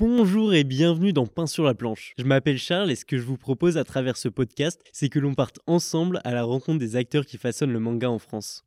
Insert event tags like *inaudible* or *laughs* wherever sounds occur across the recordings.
Bonjour et bienvenue dans Pain sur la planche. Je m'appelle Charles et ce que je vous propose à travers ce podcast, c'est que l'on parte ensemble à la rencontre des acteurs qui façonnent le manga en France.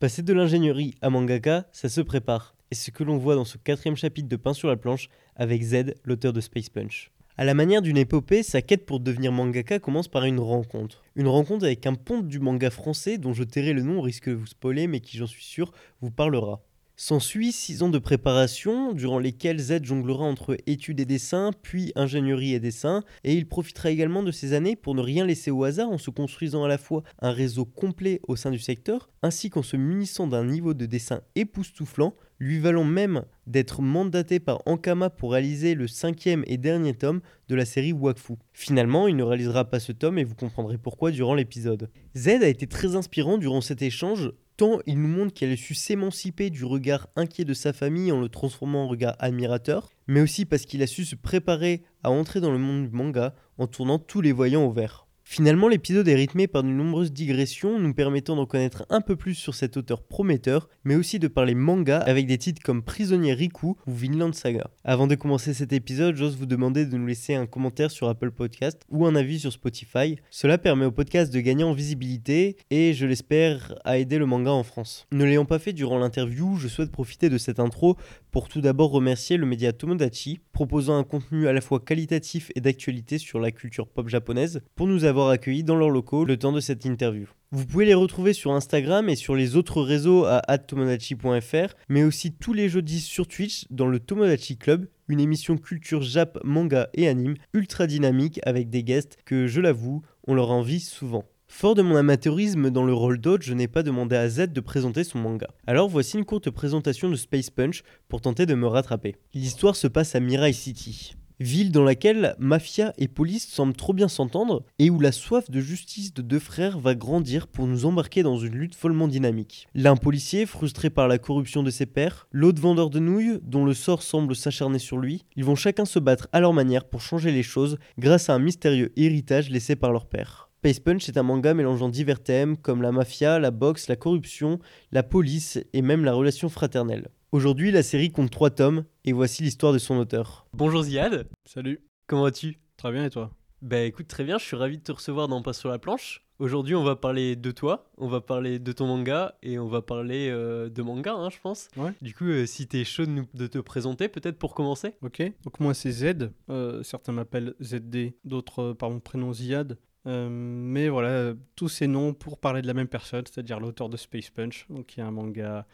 Passer de l'ingénierie à mangaka, ça se prépare. Et ce que l'on voit dans ce quatrième chapitre de Pain sur la planche avec Z, l'auteur de Space Punch. À la manière d'une épopée, sa quête pour devenir mangaka commence par une rencontre. Une rencontre avec un ponte du manga français dont je tairai le nom au risque de vous spoiler mais qui j'en suis sûr vous parlera. S'ensuit six ans de préparation, durant lesquels Z jonglera entre études et dessins, puis ingénierie et dessin, et il profitera également de ces années pour ne rien laisser au hasard en se construisant à la fois un réseau complet au sein du secteur, ainsi qu'en se munissant d'un niveau de dessin époustouflant, lui valant même d'être mandaté par Ankama pour réaliser le cinquième et dernier tome de la série Wakfu. Finalement, il ne réalisera pas ce tome et vous comprendrez pourquoi durant l'épisode. Z a été très inspirant durant cet échange, tant il nous montre qu'elle a su s'émanciper du regard inquiet de sa famille en le transformant en regard admirateur, mais aussi parce qu'il a su se préparer à entrer dans le monde du manga en tournant tous les voyants au vert. Finalement, l'épisode est rythmé par de nombreuses digressions nous permettant d'en connaître un peu plus sur cet auteur prometteur, mais aussi de parler manga avec des titres comme Prisonnier Riku ou Vinland Saga. Avant de commencer cet épisode, j'ose vous demander de nous laisser un commentaire sur Apple Podcast ou un avis sur Spotify. Cela permet au podcast de gagner en visibilité et, je l'espère, à aider le manga en France. Ne l'ayant pas fait durant l'interview, je souhaite profiter de cette intro pour tout d'abord remercier le média Tomodachi, proposant un contenu à la fois qualitatif et d'actualité sur la culture pop japonaise, pour nous avoir accueillis dans leurs locaux le temps de cette interview. Vous pouvez les retrouver sur Instagram et sur les autres réseaux à tomodachi.fr, mais aussi tous les jeudis sur Twitch dans le Tomodachi Club, une émission culture jap, manga et anime ultra dynamique avec des guests que, je l'avoue, on leur envie souvent. Fort de mon amateurisme dans le rôle d'hôte, je n'ai pas demandé à Z de présenter son manga. Alors voici une courte présentation de Space Punch pour tenter de me rattraper. L'histoire se passe à Mirai City, ville dans laquelle mafia et police semblent trop bien s'entendre et où la soif de justice de deux frères va grandir pour nous embarquer dans une lutte follement dynamique. L'un policier, frustré par la corruption de ses pairs, l'autre vendeur de nouilles, dont le sort semble s'acharner sur lui, ils vont chacun se battre à leur manière pour changer les choses grâce à un mystérieux héritage laissé par leur père. Space Punch est un manga mélangeant divers thèmes comme la mafia, la boxe, la corruption, la police et même la relation fraternelle. Aujourd'hui, la série compte trois tomes et voici l'histoire de son auteur. Bonjour Ziad, Salut, comment vas-tu? Très bien et toi? Bah écoute, très bien, je suis ravi de te recevoir dans Pas sur la planche. Aujourd'hui, on va parler de toi, on va parler de ton manga et on va parler euh, de manga, hein, je pense. Ouais. Du coup, euh, si t'es chaud de, nous- de te présenter, peut-être pour commencer Ok, donc moi c'est Z, euh, certains m'appellent ZD, d'autres euh, par mon prénom Ziad. Euh, mais voilà, euh, tous ces noms pour parler de la même personne, c'est-à-dire l'auteur de Space Punch, donc qui est un manga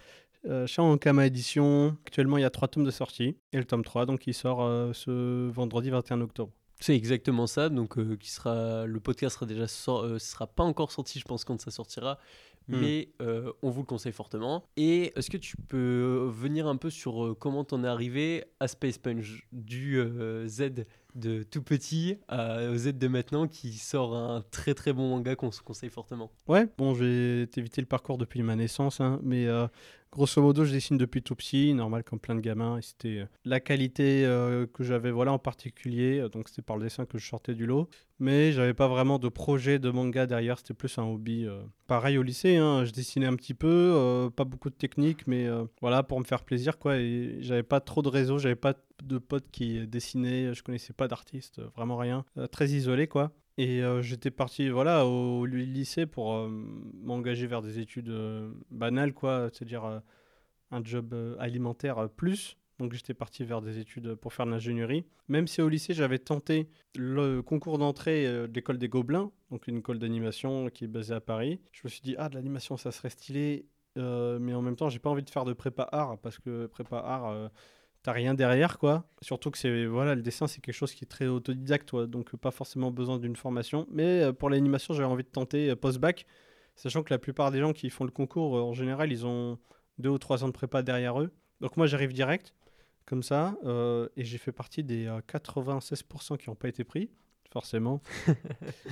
euh, chez Ankama Édition. Actuellement, il y a trois tomes de sortie, et le tome 3, donc il sort euh, ce vendredi 21 octobre. C'est exactement ça, donc euh, qui sera, le podcast sera déjà sor- euh, sera pas encore sorti, je pense, quand ça sortira, Hmm. mais on vous le conseille fortement. Et est-ce que tu peux venir un peu sur comment t'en es arrivé à Space Punch, du Z de tout petit à, au Z de maintenant, qui sort un très très bon manga qu'on se conseille fortement? Ouais, bon, je vais t'éviter le parcours depuis ma naissance, hein, mais euh, grosso modo, je dessine depuis tout petit, normal comme plein de gamins, et c'était euh, la qualité euh, que j'avais, voilà, en particulier, euh, donc c'était par le dessin que je sortais du lot, mais j'avais pas vraiment de projet de manga derrière, c'était plus un hobby. Pareil au lycée, hein, je dessinais un petit peu, pas beaucoup de technique, mais voilà, pour me faire plaisir, quoi, et j'avais pas trop de réseau, j'avais pas de potes qui dessinaient, je connaissais pas d'artistes, vraiment rien, très isolé, quoi. Et euh, j'étais parti voilà, au ly- lycée pour euh, m'engager vers des études euh, banales, quoi, c'est-à-dire un job alimentaire plus. Donc j'étais parti vers des études pour faire de l'ingénierie. Même si au lycée j'avais tenté le concours d'entrée de l'école des Gobelins, donc une école d'animation qui est basée à Paris, je me suis dit ah de l'animation ça serait stylé, mais en même temps j'ai pas envie de faire de prépa art parce que prépa art t'as rien derrière quoi. Surtout que c'est voilà le dessin c'est quelque chose qui est très autodidacte toi, donc euh, pas forcément besoin d'une formation. Mais euh, pour l'animation j'avais envie de tenter euh, post-bac, sachant que la plupart des gens qui font le concours en général ils ont deux ou trois ans de prépa derrière eux. Donc moi j'arrive direct comme ça et j'ai fait partie des euh, 96% qui n'ont pas été pris. Forcément. *laughs* Donc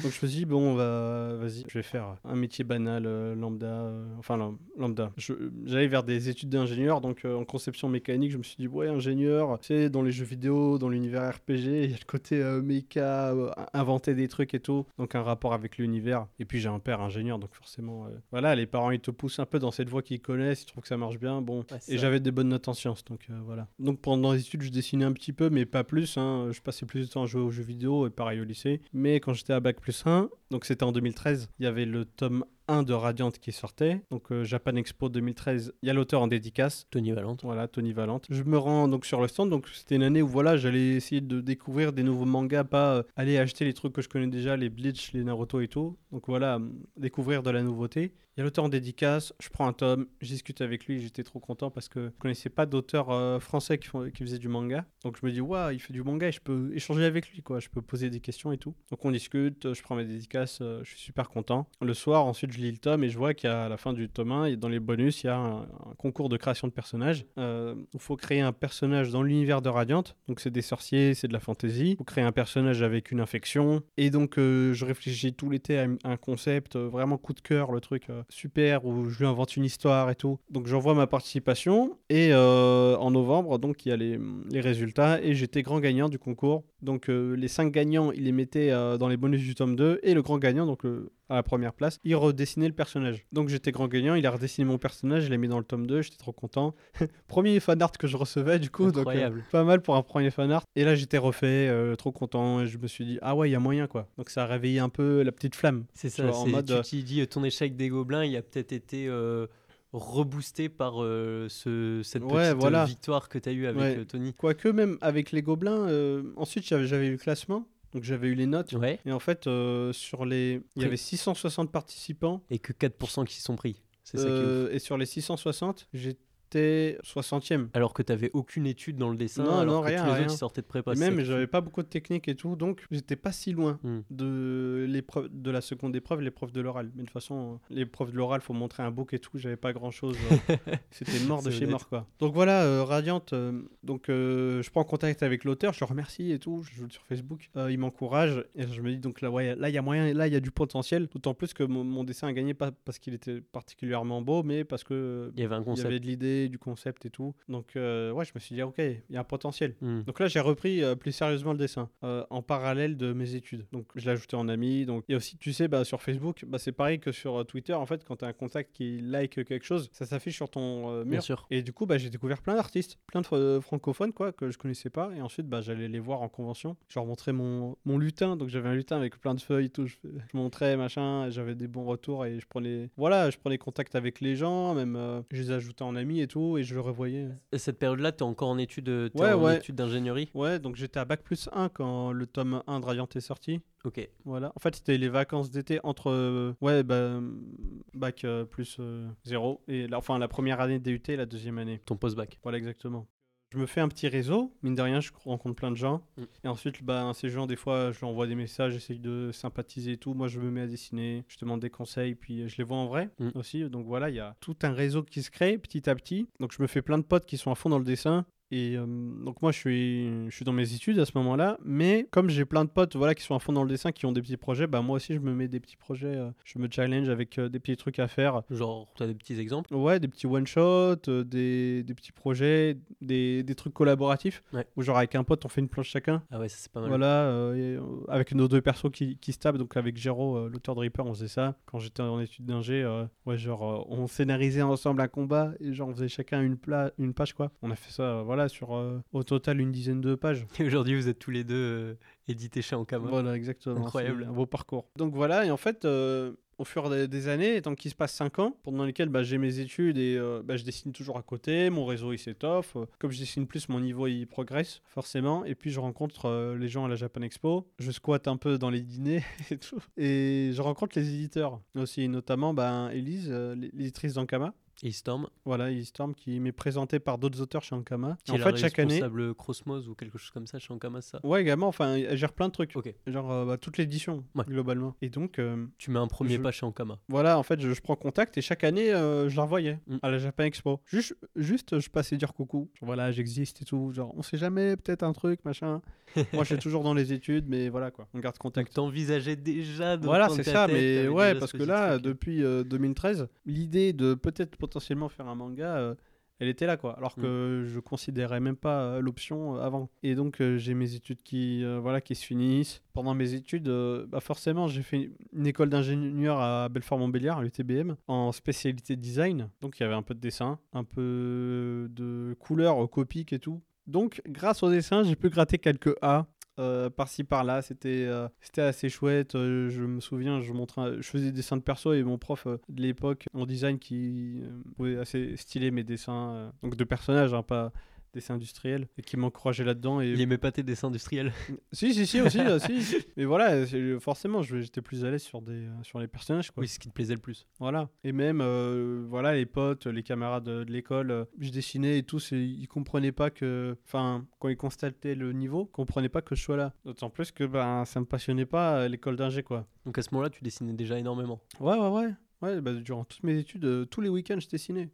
je me suis dit, bon, va, vas-y, je vais faire un métier banal, euh, lambda, euh, enfin lam- lambda. Je- J'allais vers des études d'ingénieur, donc euh, en conception mécanique, je me suis dit, ouais, ingénieur, tu sais, dans les jeux vidéo, dans l'univers RPG, il y a le côté méca, inventer des trucs et tout, donc un rapport avec l'univers. Et puis j'ai un père ingénieur, donc forcément, voilà, les parents, ils te poussent un peu dans cette voie qu'ils connaissent, ils trouvent que ça marche bien, bon. Ouais, et ça. j'avais des bonnes notes en sciences, donc voilà. Donc pendant les études, je dessinais un petit peu, mais pas plus. hein. Je passais plus de temps à jouer aux jeux vidéo et pareil au lycée. Mais quand j'étais à Bac plus 1, donc c'était en 2013, il y avait le tome 1 de Radiant qui sortait. Donc euh, Japan Expo 2013, il y a l'auteur en dédicace. Tony Valente. Voilà, Tony Valente. Je me rends donc sur le stand, donc c'était une année où voilà, j'allais essayer de découvrir des nouveaux mangas, pas euh, aller acheter les trucs que je connais déjà, les Bleach, les Naruto et tout. Donc voilà, hum, découvrir de la nouveauté. Il y a l'auteur en dédicace, je prends un tome, je discute avec lui, j'étais trop content parce que je connaissais pas d'auteur euh, français qui, font- qui faisait du manga. Donc je me dis, waouh, il fait du manga et je peux échanger avec lui, quoi. Je peux poser des questions et tout. Donc on discute, je prends mes dédicaces, euh, je suis super content. Le soir, ensuite, je lis le tome et je vois qu'à la fin du tome 1, et dans les bonus, il y a un, concours de création de personnages. Euh, Il faut créer un personnage dans l'univers de Radiant. Donc c'est des sorciers, c'est de la fantasy. Il faut créer un personnage avec une infection. Et donc euh, je réfléchis tout l'été à un concept euh, vraiment coup de cœur, le truc euh, super, où je lui invente une histoire et tout. Donc j'envoie ma participation. Et euh, en novembre, donc il y a les, résultats. Et j'étais grand gagnant du concours. Donc euh, les cinq gagnants, ils les mettaient euh, dans les bonus du tome 2. Et le grand gagnant, donc le- à la première place, il redessinait le personnage. Donc j'étais grand gagnant, il a redessiné mon personnage, je l'ai mis dans le tome 2, j'étais trop content. *laughs* premier fan art que je recevais du coup, donc euh, Incroyable. pas mal pour un premier fan art. Et là j'étais refait, euh, trop content, et je me suis dit, ah ouais, il y a moyen quoi. Donc ça a réveillé un peu la petite flamme. C'est ça, vois, en mode, tu euh, t'y dis, ton échec des gobelins, il a peut-être été euh, reboosté par euh, ce, cette petite voilà. victoire que tu as eue avec Ouais. Tony. Quoique même avec les gobelins, euh, ensuite j'avais j'avais eu le classement, donc j'avais eu les notes. Ouais. Et en fait, euh, sur les... Il y avait 660 participants. Et que 4% qui sont pris. C'est ça qui est ouf. euh, et sur les 660, j'étais 60e. Alors que tu n'avais aucune étude dans le dessin, Non, alors non, que rien, tous les rien. autres ils sortaient de prépa. Et même, j'avais pas beaucoup de technique et tout, donc j'étais pas si loin Hmm. de l'épreuve de la seconde épreuve, l'épreuve de l'oral. Mais de toute façon, euh, l'épreuve de l'oral, faut montrer un book et tout. J'avais pas grand chose. *laughs* C'était mort de chez mort, quoi. Donc voilà, euh, Radiant. euh, donc euh, je prends contact avec l'auteur, je le remercie et tout. Je joue sur Facebook. Euh, il m'encourage et je me dis donc là, ouais, là il y a moyen, là il y a du potentiel. D'autant plus que mon, mon dessin a gagné pas parce qu'il était particulièrement beau, mais parce que Il y avait un il y concept. avait de l'idée, du concept et tout. Donc euh, ouais, je me suis dit ok, il y a un potentiel. Hmm. Donc là, j'ai repris euh, plus sérieusement le dessin euh, en parallèle de mes études. Donc je l'ai ajouté en ami. Donc et aussi, tu sais, bah, sur Facebook, bah, c'est pareil que sur Twitter. En fait, quand tu as un contact qui like quelque chose, ça s'affiche sur ton euh, Bien mur. sûr. Et du coup, bah, j'ai découvert plein d'artistes, plein de francophones quoi que je connaissais pas. Et ensuite, bah, j'allais les voir en convention. Je leur montrais mon, mon lutin. Donc j'avais un lutin avec plein de feuilles, et tout. Je, je montrais machin. J'avais des bons retours et je prenais, voilà, je prenais contact avec les gens. Même je les ajoutais en amis et tout. Et je le revoyais. Et Cette période-là, tu es encore en études, euh, Ouais, en ouais. études d'ingénierie? Ouais, donc j'étais à bac plus 1 quand le tome 1 de Radiant est sorti. Ok. Voilà. En fait, c'était les vacances d'été entre euh, ouais, bah, bac euh, plus 0 et la, enfin la première année de DUT et la deuxième année. Ton post-bac. Voilà exactement. Je me fais un petit réseau, mine de rien, je rencontre plein de gens. Mm. Et ensuite, bah, ces gens, des fois, je leur envoie des messages, j'essaye de sympathiser et tout. Moi, je me mets à dessiner, je demande des conseils, puis euh, je les vois en vrai Mm. aussi. Donc voilà, il y a tout un réseau qui se crée petit à petit. Donc je me fais plein de potes qui sont à fond dans le dessin. Et euh, donc moi je suis, je suis dans mes études à ce moment-là, mais comme j'ai plein de potes voilà, qui sont à fond dans le dessin, qui ont des petits projets, bah moi aussi je me mets des petits projets, euh, je me challenge avec euh, des petits trucs à faire. Genre, tu as des petits exemples? Ouais, des petits one-shots, euh, des, des petits projets, des, des trucs collaboratifs, Ouais. où genre avec un pote on fait une planche chacun. Ah ouais, ça c'est pas mal. Voilà, et, avec nos deux persos qui, qui se tapent, donc avec euh, l'auteur de Reaper, on faisait ça. Quand j'étais en études d'ingé, ouais, genre, on scénarisait ensemble un combat et genre, on faisait chacun une, pla- une page, quoi. On a fait ça, euh, voilà, sur euh, au total une dizaine de pages. *laughs* Et aujourd'hui, vous êtes tous les deux euh, édités chez Ankama. Voilà, exactement. Incroyable. Un beau parcours. Donc voilà, et en fait. euh, au fur des, des années, tant qu'il se passe 5 ans, pendant lesquels bah, j'ai mes études et euh, bah, je dessine toujours à côté, mon réseau il s'étoffe, euh, comme je dessine plus, mon niveau il progresse forcément, et puis je rencontre euh, les gens à la Japan Expo, je squatte un peu dans les dîners *laughs* et tout, et je rencontre les éditeurs aussi, notamment bah, Elise, euh, l'éditrice d'Ankama, Et Storm, Voilà, Storm qui m'est présenté par d'autres auteurs chez Ankama. qui en est fait, la chaque année. responsable Crossmos ou quelque chose comme ça chez Ankama, ça. Ouais, également, enfin, elle gère plein de trucs. Ok. Genre euh, bah, toute l'édition, Ouais. globalement. Et donc, euh, Tu mets un premier Je- pas chez Ankama. voilà, en fait, je, je prends contact et chaque année, euh, je la revoyais Mm. à la Japan Expo. Juste, juste, je passais dire coucou. Genre, voilà, j'existe et tout. Genre, on sait jamais, peut-être un truc, machin. *laughs* Moi, je suis toujours dans les études, mais voilà, quoi. On garde Donc contact. t'envisageais déjà de Voilà, c'est ça, tête, mais ouais, parce ce que là, depuis euh, 2013, l'idée de peut-être potentiellement faire un manga, euh, elle était là, quoi. Alors que je considérais même pas euh, l'option euh, avant. Et donc, j'ai mes études qui, voilà, qui se finissent. Pendant mes études, bah forcément, j'ai fait une école d'ingénieur à Belfort-Montbéliard, à l'UTBM, en spécialité design. Donc, il y avait un peu de dessin, un peu de couleur, euh, copique et tout. Donc, grâce au dessin, j'ai pu gratter quelques A euh, par-ci par-là. C'était euh, c'était assez chouette. Euh, je me souviens, je montrais, je faisais des dessins de perso et mon prof de l'époque en design qui trouvait assez stylé mes dessins, donc de personnages, hein, pas dessins industriels, et qui m'encourageait là-dedans. Et Il aimait pas tes dessins industriels. *laughs* si, si, si aussi, *laughs* si. Mais voilà, forcément, j'étais plus à l'aise sur des, euh, sur les personnages, quoi. Oui, ce qui te plaisait le plus. Voilà. Et même, euh, voilà, les potes, les camarades de, de l'école, euh, je dessinais et tous, et ils comprenaient pas que. Enfin, quand ils constataient le niveau, ils comprenaient pas que je sois là. D'autant plus que ben, ça me passionnait pas l'école d'ingé, quoi. Donc à ce moment-là, tu dessinais déjà énormément. Ouais, ouais, ouais. Ouais, bah, durant toutes mes études, euh, tous les week-ends, je dessinais.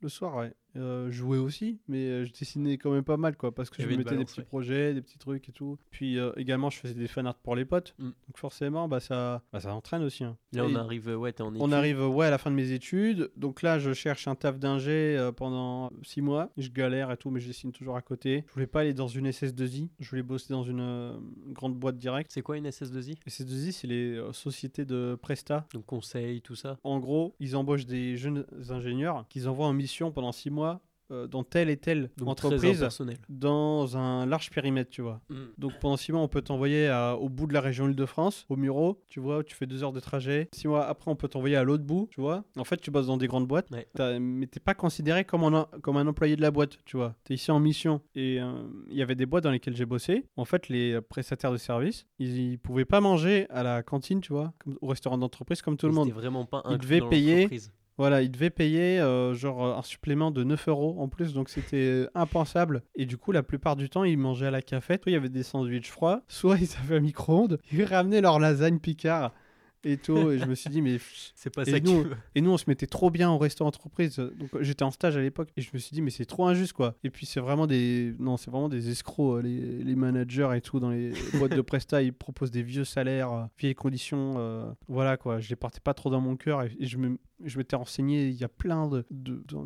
Le soir, ouais. Euh, jouais aussi, mais euh, je dessinais quand même pas mal, quoi, parce que je mettais des petits ouais. projets, des petits trucs et tout. Puis euh, également, je faisais des fanarts pour les potes. Mm. Donc forcément, bah, ça, bah, ça entraîne aussi. hein. Là, on Et- arrive, ouais, t'es en On études. arrive ouais, à la fin de mes études. Donc là, je cherche un taf d'ingé euh, pendant six mois. Je galère et tout, mais je dessine toujours à côté. Je voulais pas aller dans une SS2I. Je voulais bosser dans une euh, grande boîte directe. C'est quoi une SS2I SS2I, c'est les euh, sociétés de Presta. Donc conseil, tout ça? En gros, ils embauchent des jeunes ingénieurs qu'ils en mission pendant six mois euh, dans telle et telle Donc entreprise dans un large périmètre, tu vois. Donc pendant six mois, on peut t'envoyer au bout de la région Île-de-France, au Muro, tu vois, où tu fais deux heures de trajet. Six mois après, on peut t'envoyer à l'autre bout, tu vois. En fait, tu bosses dans des grandes boîtes, Ouais. Mais t'es pas considéré comme un, comme un employé de la boîte, tu vois. T'es ici en mission. Et euh, il y avait des boîtes dans lesquelles j'ai bossé. En fait, les prestataires de services, ils, ils pouvaient pas manger à la cantine, tu vois, comme, au restaurant d'entreprise, comme tout le monde. Vraiment pas Il inclus devait dans payer. Voilà, ils devaient payer euh, genre euh, un supplément de 9 euros en plus, donc c'était euh, impensable. Et du coup, la plupart du temps, ils mangeaient à la cafette. Soit il y avait des sandwichs froids, *laughs* soit ils avaient un micro-ondes. Ils ramenaient leur lasagne Picard et tout. et je me suis dit, mais. *laughs* C'est pas Et ça nous. Et nous, on se mettait trop bien au restaurant entreprise. Donc j'étais en stage à l'époque et je me suis dit, mais c'est trop injuste quoi. Et puis c'est vraiment des. Non, c'est vraiment des escrocs, euh, les, les managers et tout. Dans les *laughs* boîtes de Presta, ils proposent des vieux salaires, euh, vieilles conditions. euh, voilà quoi. Je les portais pas trop dans mon cœur et je me. Je m'étais renseigné, il y a plein de, de- de-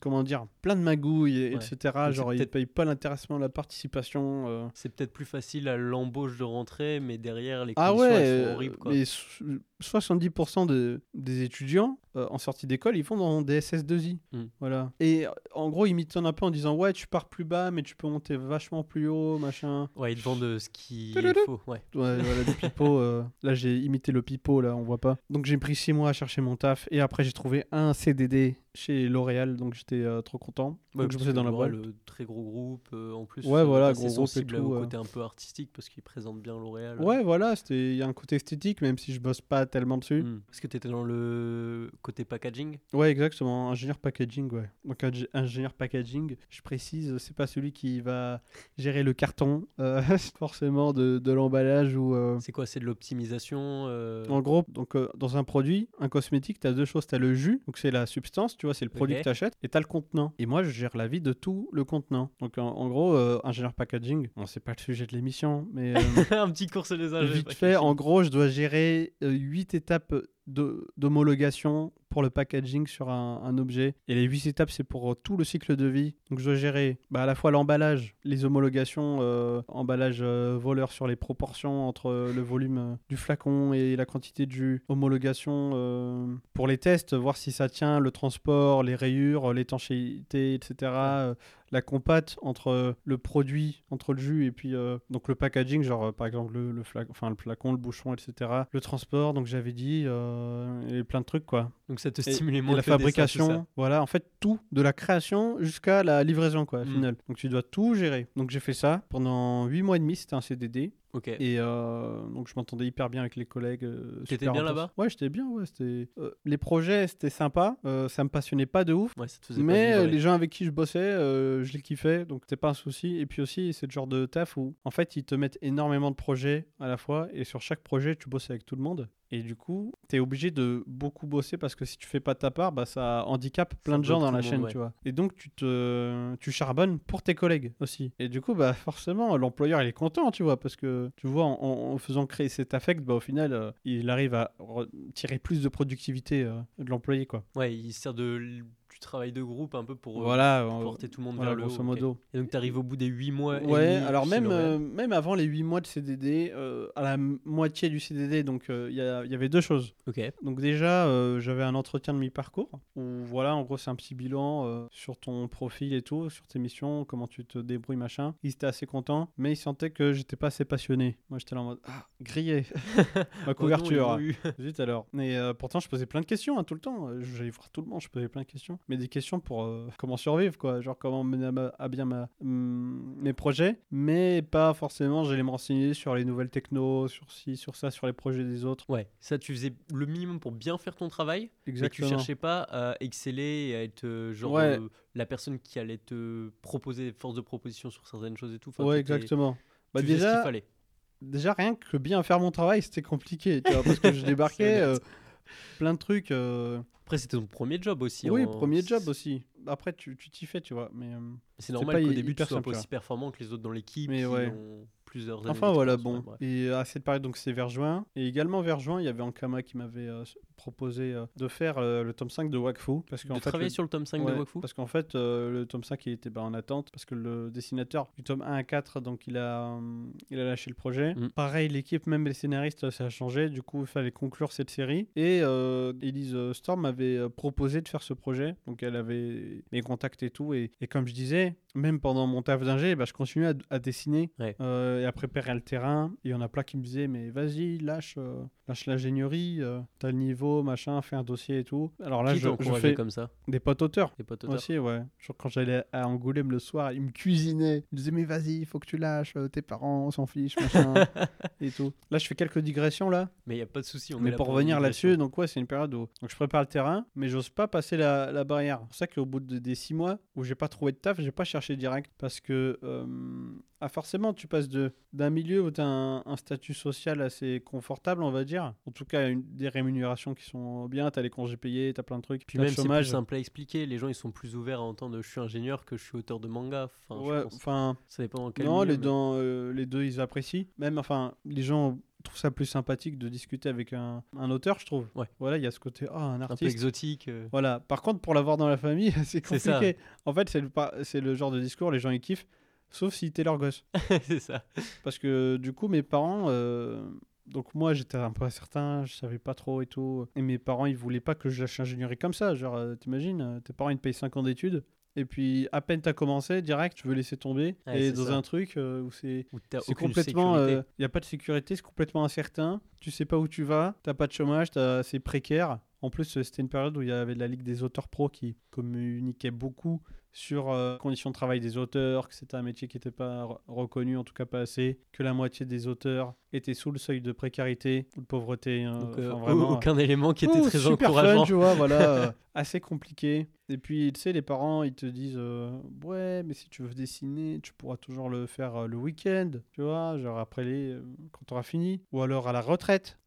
comment dire, plein de magouilles, et- Ouais. etc. Genre, ils peut-être- payent pas l'intéressement, la participation. euh. C'est peut-être plus facile à l'embauche de rentrer, mais derrière, les Ah conditions, ouais, elles sont horribles. Quoi. mais so- 70% de, des étudiants euh, en sortie d'école, ils vont dans des SS2I. Mm. Voilà. Et en gros, ils m'étonnent un peu en disant Ouais, tu pars plus bas, mais tu peux monter vachement plus haut, machin. Ouais, ils te vendent euh, ce qui est faux. Ouais. Ouais, voilà, des pipeaux. euh, *laughs* Là, j'ai imité le pipeau, là, on voit pas. Donc, j'ai pris 6 mois à chercher mon taf. Et après, j'ai trouvé un CDD chez L'Oréal. Donc, j'étais euh, trop content. Ouais, donc, je bossais dans la boîte. euh, très gros groupe. euh, en plus, Ouais, euh, voilà, gros groupe et tout, au côté un peu artistique parce qu'ils présentent bien L'Oréal. Ouais, voilà, c'était- il y a un côté esthétique, même si je bosse pas tellement dessus. Hmm. Parce que tu étais dans le côté packaging? Ouais, exactement. Ingénieur packaging, ouais. Donc, ingé- ingénieur packaging, je précise, c'est pas celui qui va gérer le carton, euh, *laughs* forcément, de, de l'emballage ou. C'est quoi C'est de l'optimisation En gros, donc, dans un produit, un cosmétique, tu as deux choses. Tu as le jus, donc c'est la substance, tu vois, c'est le produit que tu achètes, et tu as le contenant. Et moi, je gère la vie de tout le contenant. Donc, en, en gros, euh, ingénieur packaging, bon, c'est pas le sujet de l'émission, mais. euh, *laughs* un petit cours sur les ingénieurs Vite fait, en gros, je dois gérer 8 étapes de- d'homologation pour le packaging sur un, un objet. Et les 8 étapes, c'est pour euh, tout le cycle de vie. Donc, je dois gérer bah, à la fois l'emballage, les homologations, euh, emballage euh, voleur sur les proportions entre le volume du flacon et la quantité de jus, homologation pour les tests, voir si ça tient, le transport, les rayures, l'étanchéité, etc. la compate entre euh, le produit, entre le jus et puis euh, donc le packaging, genre euh, par exemple le, le flacon, enfin le flacon, le bouchon, etc. Le transport, donc j'avais dit, euh, et plein de trucs quoi. Donc ça te stimulait Et, moins la fabrication, ça voilà, en fait tout, de la création jusqu'à la livraison quoi, au Mm. final. Donc tu dois tout gérer. Donc j'ai fait ça pendant 8 mois et demi, c'était un CDD. Ok. Et euh, donc je m'entendais hyper bien avec les collègues. euh, T'étais bien là-bas? Ouais, j'étais bien. Ouais, c'était. euh, les projets, c'était sympa. euh, ça me passionnait pas de ouf. Ouais, ça te pas Mais les gens avec qui je bossais, je les kiffais, donc c'était pas un souci. Et puis aussi, c'est le genre de taf où, en fait, ils te mettent énormément de projets à la fois, et sur chaque projet, tu bosses avec tout le monde. Et du coup, tu es obligé de beaucoup bosser parce que si tu fais pas ta part, bah, ça handicape plein Ça de gens dans la monde, chaîne, ouais. tu vois. Et donc, tu te, tu charbonnes pour tes collègues aussi. Et du coup, bah, forcément, l'employeur, il est content, tu vois, parce que tu vois, en, en faisant créer cet affect, bah, au final, euh, il arrive à re- tirer plus de productivité euh, de l'employé, quoi. Ouais, il sert de du travail de groupe un peu pour euh, voilà, euh, porter tout le monde voilà, vers le haut. Et donc, tu arrives au bout des 8 mois. et Ouais, demi alors même, euh, même avant les 8 mois de CDD, euh, à la moitié du CDD, donc euh, il y, a- il y avait deux choses. Ok. Donc déjà, j'avais un entretien de mi-parcours, où voilà, en gros, c'est un petit bilan sur ton profil et tout, sur tes missions, comment tu te débrouilles, machin. Ils étaient assez contents, mais ils sentaient que j'étais pas assez passionné. Moi, j'étais là en mode, ah, grillé, *laughs* ma couverture. Zut alors. Euh, pourtant, je posais plein de questions hein, tout le temps. J'allais voir tout le monde, je posais plein de questions. Mais des questions pour euh, comment survivre, quoi. Genre comment mener à, ma- à bien ma, hum, mes projets. Mais pas forcément, j'allais me renseigner sur les nouvelles technos, sur ci, sur ça, sur les projets des autres. Ouais, ça, tu faisais le minimum pour bien faire ton travail, mais Exactement. tu cherchais pas à exceller et à être euh, genre Ouais. euh, la personne qui allait te proposer force de proposition sur certaines choses et tout. Enfin, ouais, exactement. Bah tu faisais ce qu'il déjà, fallait. déjà, rien que bien faire mon travail, c'était compliqué. Tu vois, parce que je *laughs* débarquais euh, plein de trucs. euh, Après, c'était ton premier job aussi. Oui, en- premier job aussi. Après, tu t'y fais, tu vois. Mais. euh, C'est normal pas qu'au début, tu sois tu aussi performant que les autres dans l'équipe Mais ouais. ont plusieurs années Enfin voilà, bon. ouais. Et à cette période, donc c'est vers juin. Et également vers juin, il y avait Ankama qui m'avait euh, proposé euh, de faire euh, le tome 5 de Wakfu. Parce qu'en De fait, travailler le- sur le tome 5 ouais, de Wakfu Parce qu'en fait, le tome 5 il était bah, en attente. Parce que le dessinateur du tome 1 à 4, donc il a, il a lâché le projet. Mm. Pareil, l'équipe, même les scénaristes, ça a changé. Du coup, il fallait conclure cette série. Et Elise Storm m'avait proposé de faire ce projet. Donc elle avait mes contacts et tout. Et, et comme je disais, même pendant mon taf d'ingé, bah, je continuais à, à dessiner Ouais. Et à préparer le terrain. Il y en a plein qui me disaient, mais vas-y, lâche, euh, lâche l'ingénierie, euh, t'as le niveau, machin, fais un dossier et tout. Alors là, Qui je, fais comme ça? des potes auteurs. Des potes auteurs Aussi, ouais. Genre, quand j'allais à Angoulême le soir, ils me cuisinaient. Ils me disaient, mais vas-y, il faut que tu lâches, euh, tes parents, on s'en fiche, machin, *laughs* et tout. Là, je fais quelques digressions, là. Mais il n'y a pas de souci. mais pour revenir là-dessus, donc ouais, c'est une période où donc je prépare le terrain, mais j'ose pas passer la, la barrière. C'est pour ça qu'au bout de- des six mois où j'ai pas trouvé de taf, j'ai pas cherché direct parce que euh, ah, forcément, tu passes de d'un milieu où tu as un, un statut social assez confortable, on va dire. En tout cas, une, des rémunérations qui sont bien, tu as les congés payés, tu as plein de trucs. Puis même, c'est plus simple à expliquer. Les gens, ils sont plus ouverts à entendre je suis ingénieur que je suis auteur de manga. Enfin, ouais, enfin, Ça dépend dans quel non, milieu, les, mais- dans, euh, les deux, ils apprécient. Même, enfin, les gens trouvent ça plus sympathique de discuter avec un, un auteur, je trouve. Ouais. Voilà, il y a ce côté, ah, un un peu artiste. exotique. euh. Voilà. Par contre, pour l'avoir dans la famille, *laughs* c'est ça. compliqué. En fait, c'est le, pa- c'est le genre de discours, les gens ils kiffent, sauf si t'es leur gosse. *laughs* c'est ça. Parce que du coup, mes parents. euh, Donc moi j'étais un peu incertain, je savais pas trop et tout. Et mes parents ils voulaient pas que je lâche l'ingénierie comme ça. Genre euh, t'imagines, euh, tes parents ils te payent 5 ans d'études. Et puis à peine t'as commencé, direct tu veux laisser tomber. Et dans ça. un truc euh, où c'est complètement. Il n'y a pas de sécurité, c'est complètement incertain. Tu sais pas où tu vas, t'as pas de chômage, c'est précaire. En plus, euh, c'était une période où il y avait la Ligue des auteurs pro qui communiquait beaucoup sur euh, conditions de travail des auteurs, que c'était un métier qui n'était pas re- reconnu, en tout cas pas assez, que la moitié des auteurs étaient sous le seuil de précarité ou de pauvreté. hein, Donc, euh, enfin, vraiment, aucun élément qui était Ouh, très super encourageant. fun, tu vois, voilà, euh, *laughs* assez compliqué. Et puis, tu sais, les parents, ils te disent, euh, ouais, mais si tu veux dessiner, tu pourras toujours le faire euh, le week-end, tu vois, genre après les, euh, quand tu auras fini, ou alors à la retraite.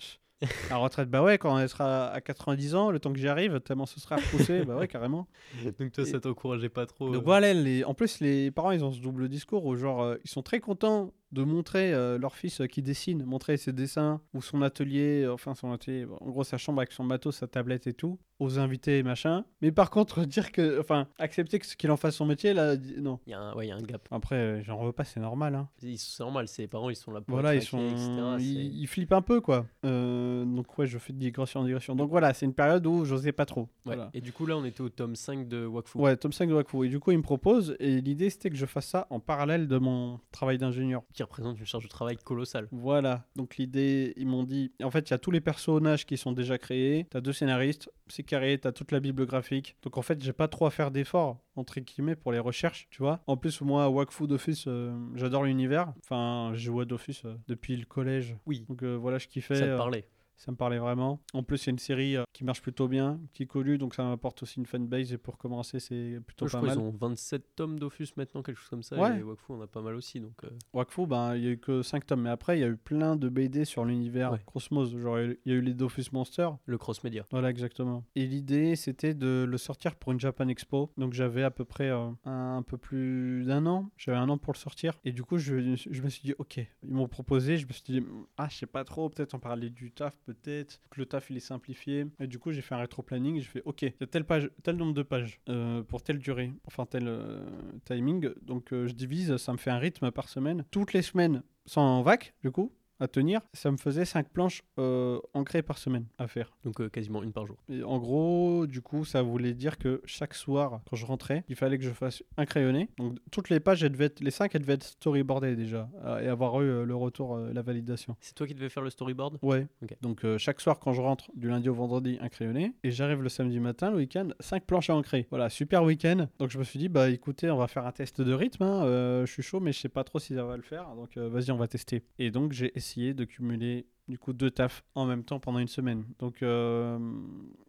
*laughs* La retraite, bah ouais, quand elle sera à 90 ans, le temps que j'y arrive, tellement ce sera repoussé, bah ouais, carrément. *laughs* Donc toi, ça t'encourageait pas trop. Donc euh. voilà, les... en plus, les parents, ils ont ce double discours où, genre, euh, ils sont très contents de montrer euh, leur fils euh, qui dessine, montrer ses dessins ou son atelier, euh, enfin son atelier, en gros sa chambre avec son matos, sa tablette et tout, aux invités et machin. Mais par contre, *laughs* dire que, enfin, accepter que- qu'il en fasse son métier, là, non. Il y a un, ouais, y a un gap. Après, j'en veux pas, c'est normal. Hein. C'est normal, c'est les parents, ils sont là pour Voilà, ils sont, etc. ils, ils flippent un peu, quoi. Euh, donc ouais, je fais de digression en digression. Donc voilà, c'est une période où j'osais pas trop. Ouais. Voilà. Et du coup, là, on était au tome 5 de Wakfu. Ouais, tome 5 de Wakfu. Et du coup, il me propose, et l'idée c'était que je fasse ça en parallèle de mon travail d'ingénieur. Qui qui représente une charge de travail colossale. Voilà, donc l'idée, ils m'ont dit, en fait, il y a tous les personnages qui sont déjà créés, t'as deux scénaristes, c'est carré, t'as toute la bible graphique, donc en fait, j'ai pas trop à faire d'efforts, entre guillemets, pour les recherches, tu vois. En plus, moi, Wakfu d'Office, euh, j'adore l'univers, enfin, j'ai joué à Dofus euh, depuis le collège, Oui, donc euh, voilà, je kiffais. ça te euh, parlait. Ça me parlait vraiment. En plus, c'est une série euh, qui marche plutôt bien, qui est connue, donc ça m'apporte aussi une fanbase. Et pour commencer, c'est plutôt je pas crois mal. qu'ils ont 27 tomes Dofus maintenant, quelque chose comme ça. Ouais. Et Wakfu, on a pas mal aussi. Donc, euh, Wakfu, ben, il y a eu que 5 tomes, mais après, il y a eu plein de BD sur l'univers Ouais. Cosmos. Genre, il y a eu les Dofus Monsters. le cross-média. Voilà, exactement. Et l'idée, c'était de le sortir pour une Japan Expo. Donc, j'avais à peu près euh, un, un peu plus d'un an. J'avais un an pour le sortir. Et du coup, je, je me suis dit, ok. Ils m'ont proposé. Je me suis dit, ah, je sais pas trop. Peut-être en parler du taf, peut-être. Que le taf, il est simplifié. Et du coup, j'ai fait un rétro-planning. J'ai fait, ok, il y a telle page, tel nombre de pages euh, pour telle durée. Enfin, tel euh, timing. Donc, euh, je divise. Ça me fait un rythme par semaine. Toutes les semaines, sans vac, du coup. À tenir, ça me faisait 5 planches euh, ancrées par semaine à faire. Donc, euh, quasiment une par jour. Et en gros, du coup, ça voulait dire que chaque soir, quand je rentrais, il fallait que je fasse un crayonné. Donc, toutes les pages, elles devaient être, les 5, elles devaient être storyboardées déjà, euh, et avoir eu le retour, la validation. C'est toi qui devais faire le storyboard? Ouais. Donc, chaque soir, quand je rentre, du lundi au vendredi, un crayonné. Et j'arrive le samedi matin, le week-end, 5 planches à ancrer. Voilà, super week-end. Donc, je me suis dit, bah écoutez, on va faire un test de rythme. hein. Je suis chaud, mais je sais pas trop si ça va le faire. Donc, vas-y, on va tester. Et donc, j'ai essayé de cumuler du coup deux tafs en même temps pendant une semaine. Donc euh,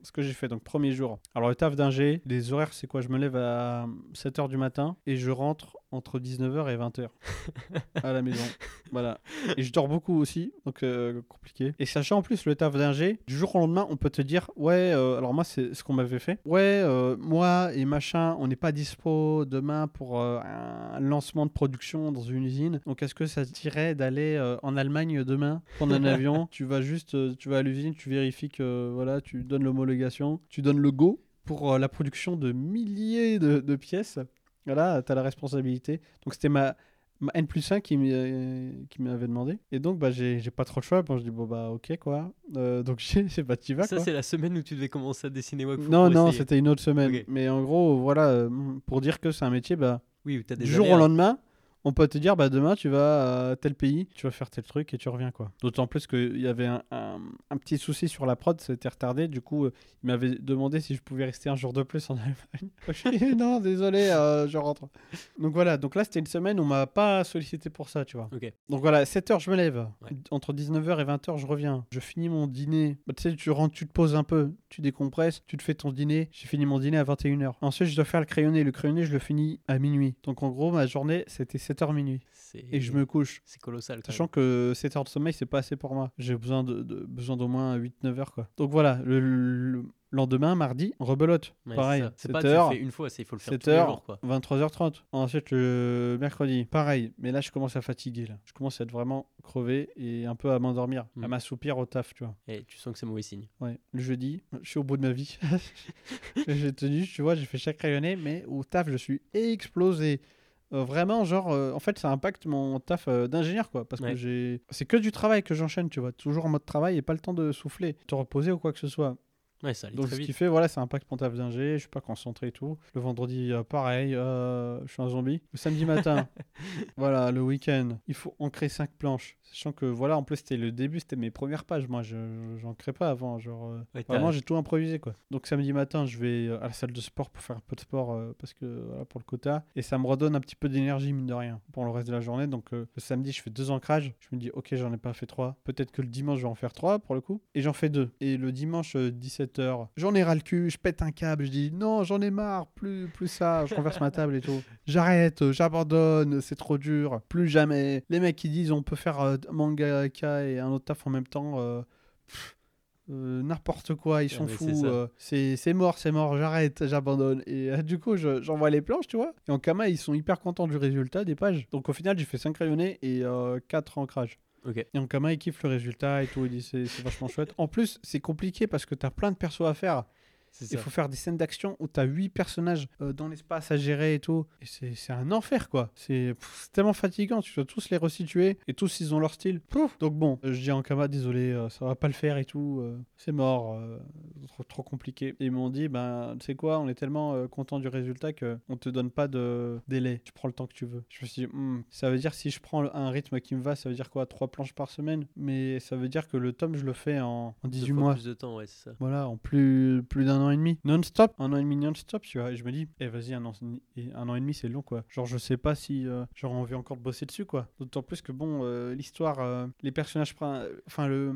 ce que j'ai fait donc premier jour. Alors le taf d'ingé, les horaires c'est quoi? Je me lève à 7h du matin et je rentre entre 19h et 20h à la maison. *laughs* Voilà. Et je dors beaucoup aussi, donc euh, compliqué. Et sachant en plus le taf d'ingé, du jour au lendemain, on peut te dire ouais, euh, alors moi c'est ce qu'on m'avait fait. Ouais, moi et machin, on n'est pas dispo demain pour un lancement de production dans une usine. Donc est-ce que ça te dirait d'aller en Allemagne demain prendre *laughs* un avion Tu vas juste, euh, tu vas à l'usine, tu vérifies que voilà, tu donnes l'homologation, tu donnes le go pour euh, la production de milliers de, de pièces. Voilà, tu as la responsabilité. Donc c'était ma, ma N plus 1 qui m'avait demandé. Et donc, bah, j'ai pas trop le choix. Bon, je dis, bon, bah, ok, quoi. Euh, donc, *laughs* j'ai- c'est pas, t'y vas, Ça, c'est la semaine où tu devais commencer à dessiner Wakfu Non, non, c'était une autre semaine. Mais en gros, voilà, pour dire que c'est un métier, bah, Oui, t'as des du jour au lendemain, on peut te dire, bah, demain, tu vas à tel pays, tu vas faire tel truc et tu reviens, quoi. D'autant plus qu'il y avait un, un- un petit souci sur la prod, c'était retardé. Du coup, euh, il m'avait demandé si je pouvais rester un jour de plus en Allemagne. *laughs* non, désolé, euh, je rentre. Donc voilà, donc là, c'était une semaine où on m'a pas sollicité pour ça, tu vois. Donc voilà, 7h, je me lève. Ouais. Entre 19h et 20h, je reviens. Je finis mon dîner. Bah, tu sais, tu rentres, tu te poses un peu, tu décompresses, tu te fais ton dîner. J'ai fini mon dîner à 21h. Ensuite, je dois faire le crayonné. Le crayonné, je le finis à minuit. Donc en gros, ma journée, c'était 7h minuit. Et je me couche. c'est colossal. quand Sachant que 7 heures de sommeil, c'est pas assez pour moi. J'ai besoin de, de- besoin d'au moins 8-9 heures, quoi. Donc voilà, le, le lendemain, mardi, rebelote. même. Ouais, pareil, c'est ça. C'est 7 pas tu le heures. fais une fois, il faut le faire 7 tous les heures. jours quoi. 23h30. Ensuite, le mercredi, pareil. Mais là, je commence à fatiguer. Là. Je commence à être vraiment crevé et un peu à m'endormir, Mm. à m'assoupir au taf, tu vois. Et tu sens que c'est mauvais signe. Ouais. Le jeudi, je suis au bout de ma vie. *laughs* j'ai tenu, tu vois, j'ai fait chaque rayonné, mais au taf, je suis explosé. Euh, vraiment, genre, euh, en fait, ça impacte mon taf euh, d'ingénieur, quoi. Parce Ouais. que j'ai. C'est que du travail que j'enchaîne, tu vois. Toujours en mode travail et pas le temps de souffler, te reposer ou quoi que ce soit. Ouais, ça allait Donc, ce qui fait, voilà, impacte mon taf d'ingé, je suis pas concentré et tout. Le vendredi, euh, pareil, euh, je suis un zombie. Le samedi matin, *laughs* voilà, le week-end, il faut ancrer 5 planches. Sachant que, voilà, en plus, c'était le début, c'était mes premières pages. Moi, je j'en crée pas avant. Genre, euh, Ouais, vraiment, j'ai tout improvisé, quoi. Donc, samedi matin, je vais à la salle de sport pour faire un peu de sport, parce que, voilà, pour le quota. Et ça me redonne un petit peu d'énergie, mine de rien, pour le reste de la journée. Donc, le samedi, je fais deux ancrages. Je me dis, ok, j'en ai pas fait trois. Peut-être que le dimanche, je vais en faire trois, pour le coup. Et j'en fais deux. Et le dimanche, 17h, j'en ai ras le cul, je pète un câble, je dis, non, j'en ai marre, plus, plus ça, je renverse ma table et tout. *laughs* J'arrête, j'abandonne, c'est trop dur, plus jamais. Les mecs qui disent, on peut faire euh, mangaka et un autre taf en même temps. euh, pff, euh, n'importe quoi, ils sont fous. euh, C'est c'est mort, c'est mort, j'arrête, j'abandonne. Et du coup, je- j'envoie les planches, tu vois. Et en Kama, ils sont hyper contents du résultat des pages. Donc au final, j'ai fait 5 crayonnés et 4 ancrages. Ok. Et en Kama, il kiffe le résultat et tout. Il dit c'est vachement chouette. En plus, c'est compliqué parce que t'as plein de persos à faire. C'est Il faut faire des scènes d'action où tu as 8 personnages euh, dans l'espace à gérer et tout. Et c'est c'est un enfer, quoi. C'est pff, c'est tellement fatigant. Tu dois tous les resituer et tous, ils ont leur style. Pouf. Donc bon, euh, je dis en Kama, désolé, euh, ça va pas le faire et tout. euh, c'est mort. euh, trop, trop compliqué. Et ils m'ont dit, ben, tu sais quoi, on est tellement euh, content du résultat que on te donne pas de délai. Tu prends le temps que tu veux. Je me suis dit, Hmm, ça veut dire si je prends un rythme qui me va, ça veut dire quoi Trois planches par semaine? Mais ça veut dire que le tome, je le fais en, en Deux 18 fois mois. plus de temps, ouais, c'est ça. Voilà, en plus, plus d'un an et demi. Non-stop, un an et demi non-stop, tu vois. Et je me dis, eh vas-y, un an, et un an et demi, c'est long, quoi. Genre, je sais pas si euh, j'aurais envie encore bosser dessus, quoi. D'autant plus que, bon, euh, l'histoire, euh, les personnages, enfin, le,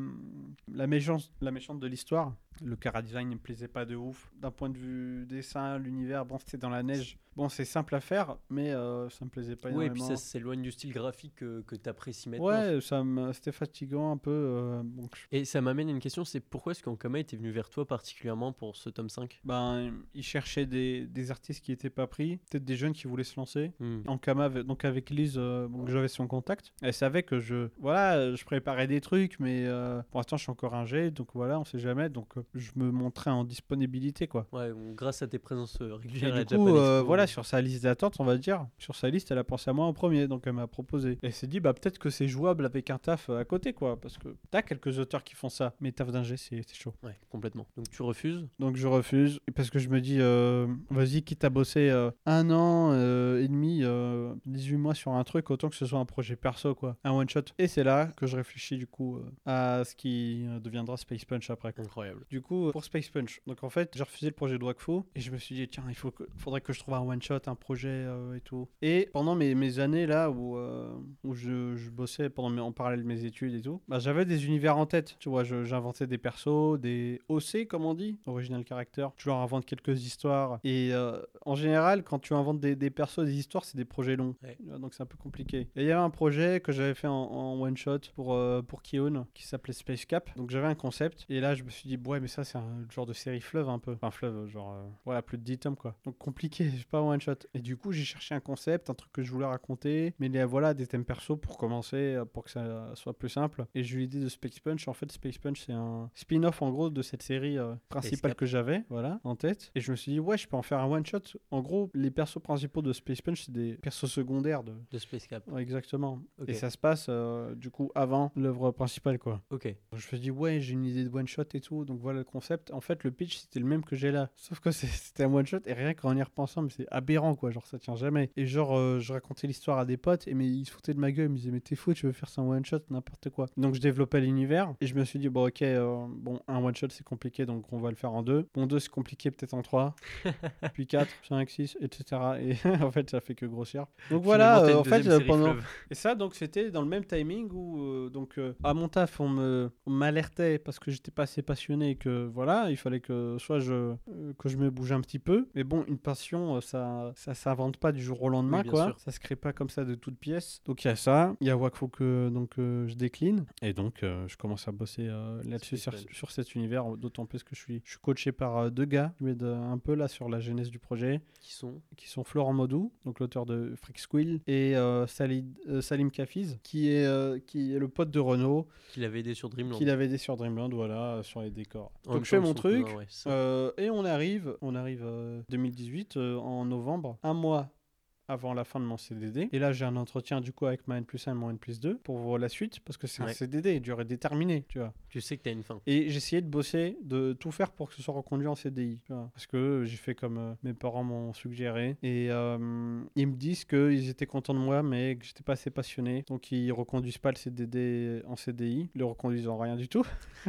la, méchante, la méchante de l'histoire, le cara design ne me plaisait pas de ouf. D'un point de vue dessin, l'univers, bon, c'était dans la neige. Bon, c'est simple à faire, mais euh, ça me plaisait pas Ouais, et puis ça s'éloigne du style graphique que, que tu apprécies maintenant. Ouais, ça c'était fatigant un peu. euh, donc je- Et ça m'amène à une question, c'est pourquoi est-ce qu'Ankama était venu vers toi particulièrement pour ce tome 5 ben, ils cherchaient des, des artistes qui n'étaient pas pris, peut-être des jeunes qui voulaient se lancer. Hmm. En Kama, avec- donc avec Lise, euh, donc j'avais son contact. Elle savait que je, voilà, je préparais des trucs, mais euh, pour l'instant je suis encore un G, donc voilà, on sait jamais. Donc euh, je me montrais en disponibilité, quoi. Ouais, grâce à tes présences euh, Et régulières à du coup, euh, voilà, sur sa liste d'attente, on va dire, sur sa liste, elle a pensé à moi en premier, donc elle m'a proposé. Et elle s'est dit, bah peut-être que c'est jouable avec un taf euh, à côté, quoi, parce que t'as quelques auteurs qui font ça, mais taf d'ingé, c'est c'est chaud. Ouais, complètement. Donc tu refuses? Donc je refuse parce que je me dis, euh, vas-y, quitte à bosser euh, un an et demi, euh, 18 mois sur un truc, autant que ce soit un projet perso, quoi, un one shot. Et c'est là que je réfléchis du coup à ce qui deviendra Space Punch après. Incroyable. Du coup, pour Space Punch, donc en fait, j'ai refusé le projet de Wakfu et je me suis dit, tiens, il faut que, faudrait que je trouve un one shot, un projet euh, et tout. Et pendant mes, mes années là où, euh, où je, je bossais pendant mes- en parallèle de mes études et tout, bah, j'avais des univers en tête. Tu vois, j'inventais des persos, des OC comme on dit, original character. Tu leur inventes quelques histoires. Et euh, en général, quand tu inventes des, des persos, des histoires, c'est des projets longs. Ouais. Donc c'est un peu compliqué. Et il y avait un projet que j'avais fait en, en one shot pour, pour Kion qui s'appelait Space Cap. Donc j'avais un concept. Et là, je me suis dit, ouais, mais ça, c'est un genre de série fleuve un peu. Enfin, fleuve, genre, euh, voilà, plus de 10 tomes quoi. Donc compliqué, *laughs* j'ai pas un one shot. Et du coup, j'ai cherché un concept, un truc que je voulais raconter. Mais il y a, voilà, des thèmes perso pour commencer, euh, pour que ça soit plus simple. Et j'ai eu l'idée de Space Punch. En fait, Space Punch, c'est un spin-off en gros de cette série euh, principale que j'avais, voilà, en tête. Et je me suis dit, ouais, je peux en faire un one shot. En gros, les persos principaux de Space Punch, c'est des persos secondaires de. De Space Cap. Ouais, exactement. Et ça se passe euh, du coup avant l'œuvre principale, quoi. Ok. Je me suis dit, ouais, j'ai une idée de one shot et tout, donc voilà le concept. En fait, le pitch, c'était le même que j'ai là. Sauf que *laughs* c'était un one shot, et rien qu'en y repensant, mais c'est aberrant, quoi. Genre, ça tient jamais. Et genre, euh, je racontais l'histoire à des potes, et mais ils se foutaient de ma gueule, ils me disaient, mais t'es fou, tu veux faire ça en one shot, n'importe quoi. Donc, je développais l'univers, et je me suis dit, bon, ok, euh, bon, un one shot, c'est compliqué, donc on va le faire en deux. Bon, deux, c'est compliqué, peut-être en trois. *laughs* puis 4, 5, 6, etc. Et *laughs* en fait, ça fait que grossir. Donc voilà, euh, en fait, pendant. fleuve. Et ça, donc, c'était dans le même timing où, donc, à mon taf, on m'alertait parce que j'étais pas assez passionné et que, voilà, il fallait que soit je, que je me bouge un petit peu. Mais bon, une passion, euh, ça, ça s'invente pas du jour au lendemain, Oui, quoi. sûr. Ça se crée pas comme ça de toutes pièces. Donc, il y a ça. Il y a Wakfu que, donc, euh, je décline. Et donc, euh, je commence à bosser euh, là-dessus, sur, cet univers, d'autant plus que je suis, je suis coaché par deux gars qui m'aident un peu là sur la genèse du projet Qui sont? Qui sont Florent Modou, donc l'auteur de Freak Squill, et Salid- Salim Kafiz, qui est, qui est le pote de Renault, qui l'avaient aidé sur Dreamland. qui l'avait aidé sur Dreamland, voilà, sur les décors. En donc je fais mon truc, ouais, euh, et on arrive, on arrive euh, 2018, euh, en novembre, un mois avant la fin de mon CDD. Et là, j'ai un entretien du coup avec ma N plus 1 et mon N plus 2 pour voir la suite, parce que c'est un. CDD, durée déterminée, tu vois. Tu sais que t'as une fin. Et j'essayais de bosser, de tout faire pour que ce soit reconduit en CDI. tu vois. Parce que j'ai fait comme euh, mes parents m'ont suggéré. Et euh, ils me disent qu'ils étaient contents de moi, mais que j'étais pas assez passionné. Donc ils reconduisent pas le CDD en CDI. Ils le reconduisent en rien du tout. *laughs*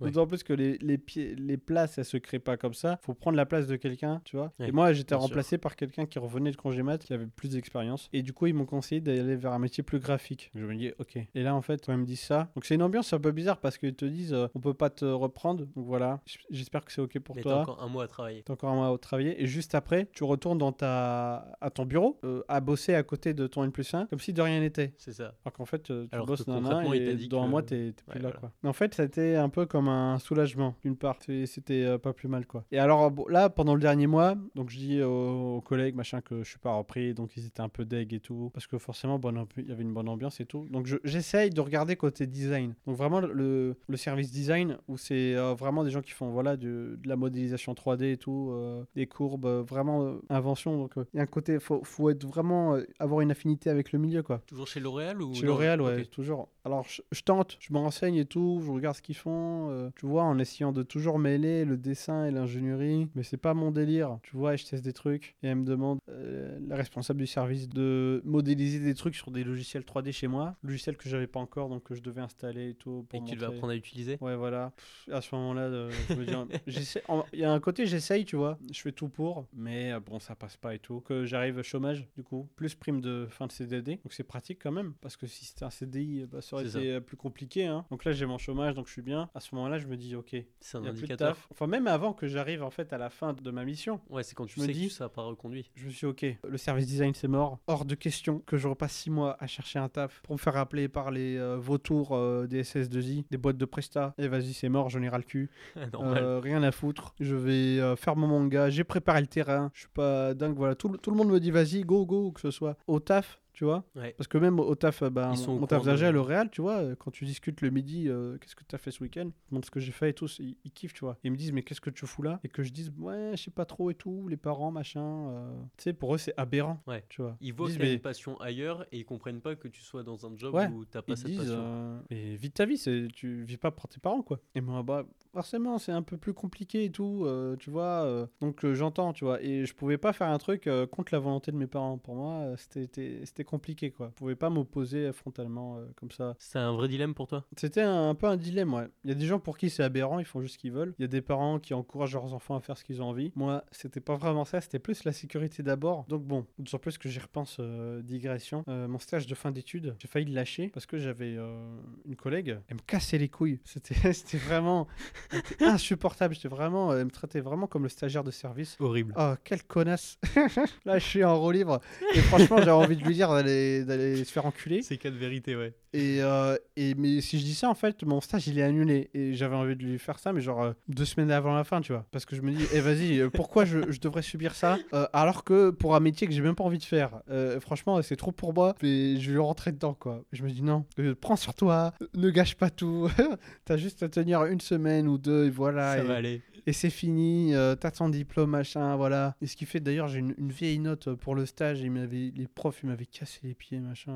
Ouais. D'autant plus que les, les, pieds, les places, elles se créent pas comme ça. faut prendre la place de quelqu'un, tu vois. Ouais, et moi, j'étais sûr. remplacé par quelqu'un qui revenait de congé mat, qui plus d'expérience. Et du coup, ils m'ont conseillé d'aller vers un métier plus graphique. Je me dis, ok. Et là, en fait, quand ils me disent ça, donc c'est une ambiance un peu bizarre parce qu'ils te disent, euh, on peut pas te reprendre. Donc voilà, j'espère que c'est ok pour Mais t'as toi. encore un mois à travailler. T'as encore un mois à travailler et juste après, tu retournes dans ta... à ton bureau euh, à bosser à côté de ton N plus 1 comme si de rien n'était. C'est ça. Alors qu'en fait, euh, tu Alors bosses concrètement, il et dit dans un mois, t'es plus Ouais, là. voilà. Quoi. Mais en fait, ça a été un peu comme un soulagement, d'une part. C'était euh, pas plus mal. quoi. Et alors bon, là, pendant le dernier mois, donc je dis aux collègues machin, que je suis pas repris donc ils étaient un peu deg et tout. Parce que forcément, bonne il y avait une bonne ambiance et tout. Donc je- j'essaye de regarder côté design. Donc vraiment le, le service design, où c'est euh, vraiment des gens qui font voilà, de la modélisation 3D et tout, euh, des courbes, euh, vraiment invention. Donc il y a un côté, faut, faut être vraiment avoir une affinité avec le milieu, quoi. Toujours chez L'Oréal ou Chez L'Oréal, ouais, toujours. Alors, je, je tente, je me renseigne et tout, je regarde ce qu'ils font, tu vois, en essayant de toujours mêler le dessin et l'ingénierie. Mais c'est pas mon délire, tu vois, et je teste des trucs. Et elle me demande, la responsable du service, de modéliser des trucs sur des logiciels 3D chez moi. Logiciels que j'avais pas encore, donc que je devais installer et tout. Pour Et que tu devais apprendre à utiliser Ouais, voilà. Pff, à ce moment-là, euh, je me dis, *laughs* en- il y a un côté, j'essaye, tu vois. Je fais tout pour, mais euh, bon, ça passe pas et tout. Que j'arrive au chômage, du coup, plus prime de fin de CDD. Donc c'est pratique quand même, parce que si c'était un CDI, bah, ça aurait été euh, plus compliqué. Hein. Donc là, j'ai mon chômage, donc je suis bien. À ce moment-là, je me dis, ok, C'est un y a plus de indicateur. taf. Enfin, même avant que j'arrive en fait à la fin de ma mission. Ouais, c'est quand tu me sais que dis- ça n'a pas reconduit. Je me suis ok, le service design c'est mort. Hors de question que je repasse six mois à chercher un taf pour me faire appeler par les euh, vautours euh, des SS2I, des boîtes de Presta. Et vas-y, c'est mort, j'en ai ras le cul. *laughs* Normal. Euh, rien à foutre. Je vais euh, faire mon manga. J'ai préparé le terrain. Je suis pas dingue. Voilà, tout, le- tout le monde me dit vas-y, go, go, que ce soit au taf. Tu vois Ouais. Parce que même au taf, euh, bah, Ils sont mon, taf à L'Oréal, tu vois, euh, quand tu discutes le midi, euh, qu'est-ce que tu as fait ce week-end Je montre ce que j'ai fait et tout, ils, ils kiffent, tu vois. Ils me disent, mais qu'est-ce que tu fous là? Et que je dise, ouais, je sais pas trop et tout, les parents, machin. euh, Tu sais, pour eux, c'est aberrant. Ouais. Tu vois. Ils voient que mais- une passion ailleurs et ils comprennent pas que tu sois dans un job Ouais. où t'as pas Ils cette disent, passion. euh, mais vis ta vie, c'est tu vis pas pour tes parents quoi. Et moi bah forcément c'est un peu plus compliqué et tout, euh, tu vois. euh, donc euh, j'entends, tu vois. Et je pouvais pas faire un truc euh, contre la volonté de mes parents. Pour moi, euh, c'était- c'était c'était compliqué quoi. Je pouvais pas m'opposer frontalement euh, comme ça. C'est un vrai dilemme pour toi? C'était un, un peu un dilemme, ouais. Il y a des gens pour qui c'est aberrant, ils font juste ce qu'ils veulent. Il y a des parents qui encouragent leurs enfants à faire ce qu'ils ont envie. Moi, c'était pas vraiment ça, c'était plus la sécurité d'abord. Donc bon, d'autant plus que j'y repense, euh, digression. Euh, mon stage de fin d'études, j'ai failli le lâcher parce que j'avais euh, une collègue, elle me cassait les couilles. C'était *laughs* c'était vraiment insupportable. J'étais vraiment, elle me traitait vraiment comme le stagiaire de service. Horrible. Oh, quelle connasse *laughs* Là, je suis en roue libre. Et franchement, j'ai envie de lui dire d'aller se faire enculer. C'est cas de vérité, ouais. Et, euh, et mais si je dis ça, en fait, mon stage il est annulé. Et j'avais envie de lui faire ça, mais genre euh, deux semaines avant la fin, tu vois. Parce que je me dis, eh vas-y, euh, pourquoi je, je devrais subir ça euh, alors que pour un métier que j'ai même pas envie de faire Franchement, c'est trop pour moi. Et je vais rentrer dedans, quoi. Je me dis, non, prends sur toi, ne gâche pas tout. *laughs* T'as juste à tenir une semaine ou deux, et voilà. ça et- va aller. et c'est fini, euh, t'as ton diplôme, machin, voilà. Et ce qui fait d'ailleurs, j'ai une, une vieille note pour le stage, les profs, ils m'avaient cassé les pieds, machin.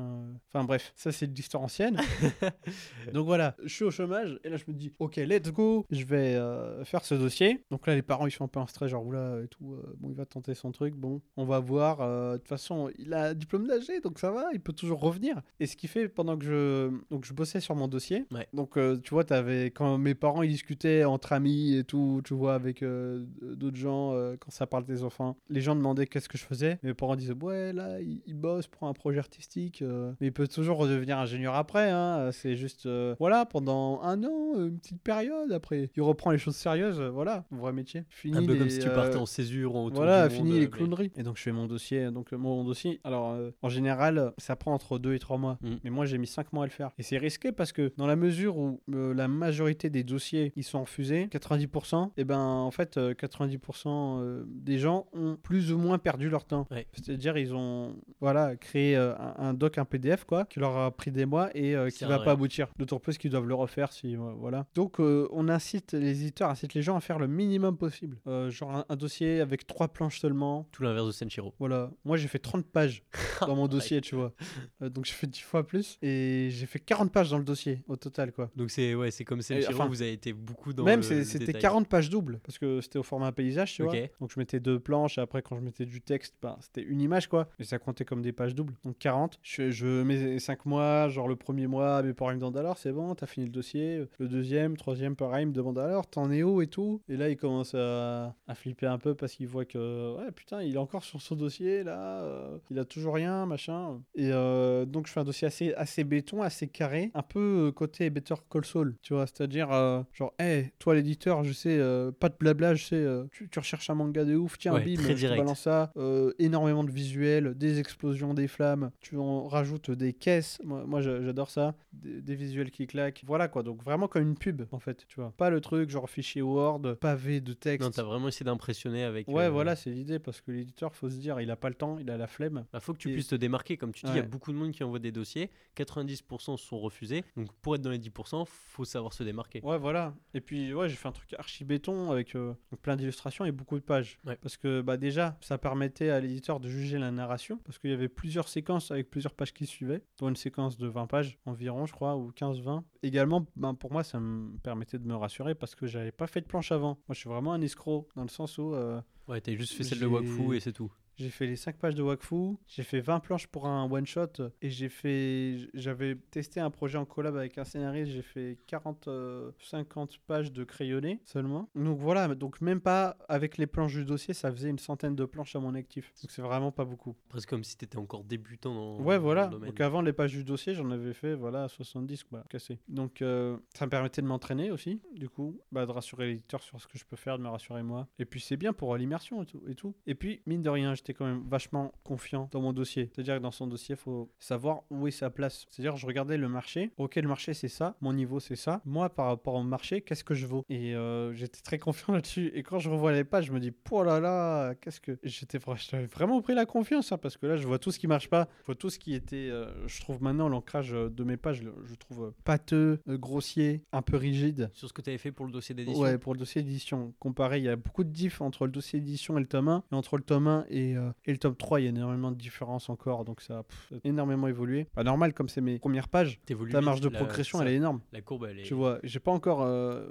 Enfin bref, ça c'est de l'histoire ancienne. *laughs* Donc voilà, je suis au chômage, et là je me dis, ok, let's go, je vais euh, faire ce dossier. Donc là, les parents, ils sont un peu en stress, genre, oula, et tout, euh, bon, il va tenter son truc, bon, on va voir. euh, De toute façon, il a un diplôme d'AG, donc ça va, il peut toujours revenir. Et ce qui fait, pendant que je, donc, je bossais sur mon dossier, Ouais. donc tu vois, avais, quand mes parents, ils discutaient entre amis et tout, tu vois, avec d'autres gens, quand ça parle des enfants, les gens demandaient qu'est-ce que je faisais. Mes parents disaient, ouais, là, il, il bosse pour un projet artistique, mais il peut toujours redevenir ingénieur après, hein, c'est juste, euh, voilà, pendant un an, une petite période, après, il reprend les choses sérieuses, euh, voilà, un vrai métier. Fini Un peu comme si tu euh, partais en césure en autour voilà, du fini euh, les mais- clowneries. Et donc je fais mon dossier. Donc euh, mon dossier, alors euh, en général, ça prend entre 2 et 3 mois. Mm. Mais moi j'ai mis 5 mois à le faire. Et c'est risqué parce que dans la mesure où euh, la majorité des dossiers ils sont refusés, 90%, et ben en fait euh, 90% euh, des gens ont plus ou moins perdu leur temps. Ouais. C'est-à-dire ils ont voilà créé euh, un, un doc, un PDF quoi, qui leur a pris des mois et euh, qui Sert va pas aboutir. D'autant plus qu'ils doivent le refaire si euh, voilà. Donc euh, on incite les éditeurs, incite les gens à faire le minimum possible. Euh, genre un, un dossier avec trois planches seulement. Tout l'inverse de Senshiro. Voilà, moi j'ai fait 30 pages *laughs* dans mon dossier, tu vois. Donc j'ai fait 10 fois plus et j'ai fait 40 pages dans le dossier au total quoi. Donc c'est ouais, comme Senshiro, enfin, vous avez été beaucoup dans Même c'était détail. 40 pages doubles parce que c'était au format paysage, tu vois. Donc je mettais deux planches et après quand je mettais du texte, bah, c'était une image quoi. Et ça comptait comme des pages doubles. Donc 40. Je, je mets 5 mois, genre le premier mois, mes parents ils me demandent alors c'est bon, t'as fini le dossier. Le deuxième, troisième, pareil, ils me demandent alors t'en es où et tout. Et là ils commencent à, à flipper un peu parce qu'ils voient que ouais putain il est encore sur son dossier là, euh, il a toujours rien machin. Et euh, donc je fais un dossier assez, assez béton, assez carré, un peu euh, côté Better Call Saul, tu vois, c'est-à-dire euh, genre hey toi l'éditeur je sais pas de blabla, je sais tu, tu recherches un manga de ouf, tiens Ouais, bim, je te balance ça, énormément de visuels, des explosions, des flammes, tu en rajoutes des caisses. Moi, moi, je- j'adore ça. Des, des visuels qui claquent. Voilà quoi, donc vraiment comme une pub en fait, tu vois. Pas le truc genre fichier Word, pavé de texte. Non, t'as vraiment essayé d'impressionner avec. Ouais, euh, voilà, c'est l'idée parce que l'éditeur, faut se dire, il a pas le temps, il a la flemme. Bah, faut que tu Et- puisses te démarquer. Comme tu dis, il y a beaucoup de monde qui envoie des dossiers. 90% sont refusés. Donc pour être dans les 10%, faut savoir se démarquer. Ouais, voilà. Et puis, ouais, j'ai fait un truc archi béton avec euh, plein d'illustrations et beaucoup de pages. Ouais. Parce que, bah, déjà, ça permettait à l'éditeur de juger la narration. Parce qu'il y avait plusieurs séquences avec plusieurs pages qui suivaient, dont une séquence de 20 pages environ, je crois, ou 15-20. Également, ben, pour moi, ça me permettait de me rassurer parce que j'avais pas fait de planche avant. Moi, je suis vraiment un escroc dans le sens où. euh, Ouais, t'as juste fait celle de Wakfu et c'est tout. J'ai fait les 5 pages de Wakfu, j'ai fait 20 planches pour un one shot et j'ai fait j'avais testé un projet en collab avec un scénariste, j'ai fait 40 euh, 50 pages de crayonné seulement. Donc voilà, donc même pas avec les planches du dossier, ça faisait une centaine de planches à mon actif. Donc c'est vraiment pas beaucoup. Presque comme si t'étais encore débutant dans, Ouais, dans voilà. le. Donc avant les pages du dossier, j'en avais fait voilà 70 quoi, cassé. Donc euh, ça me permettait de m'entraîner aussi, du coup, bah, de rassurer l'éditeur sur ce que je peux faire, de me rassurer moi. Et puis c'est bien pour euh, l'immersion et tout, et tout. Et puis mine de rien, j'étais quand même vachement confiant dans mon dossier. C'est-à-dire que dans son dossier, faut savoir où est sa place. C'est-à-dire je regardais le marché. Ok, le marché c'est ça, mon niveau c'est ça. Moi par rapport au marché, qu'est-ce que je vaux? Et euh, j'étais très confiant *laughs* là-dessus. Et quand je revois les pages, je me dis, oh là là, qu'est-ce que j'étais vraiment pris la confiance hein, parce que là, je vois tout ce qui marche pas. Je vois tout ce qui était. euh, je trouve maintenant l'ancrage euh, de mes pages, je trouve pâteux, grossier, un peu rigide. Sur ce que t'avais fait pour le dossier d'édition? Ouais, pour le dossier d'édition. Comparé, il y a beaucoup de diff entre le dossier d'édition et le tome 1. Et entre le tome 1 et, euh, et le tome 3, il y a énormément de différences encore. Donc ça a pff, énormément évolué. Pas normal, comme c'est mes premières pages. Ta marge de la- progression, ça- elle est énorme. La courbe, elle est. Tu vois, j'ai pas encore euh,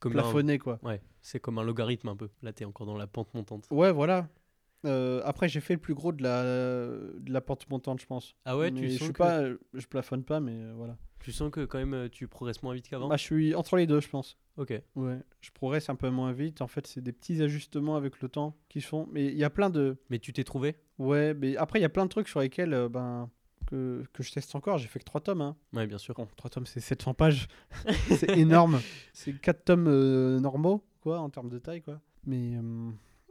comme un... plafonné, quoi. Ouais, c'est comme un logarithme un peu. Là, t'es encore dans la pente montante. Ouais, voilà. Euh, après, j'ai fait le plus gros de la, de la pente montante, je pense. Ah ouais, Mais tu je sens suis que pas, je plafonne pas, mais voilà. Tu sens que quand même euh, tu progresses moins vite qu'avant. Bah, je suis entre les deux, je pense. Ok. Ouais, je progresse un peu moins vite. En fait, c'est des petits ajustements avec le temps qui se font. Mais il y a plein de. Mais tu t'es trouvé Ouais, mais après, il y a plein de trucs sur lesquels euh, ben, que, que je teste encore. J'ai fait que 3 tomes. Hein. Ouais, bien sûr. Bon, 3 tomes, c'est 700 pages. *laughs* c'est énorme. C'est 4 tomes euh, normaux, quoi, en termes de taille, quoi. Mais. euh,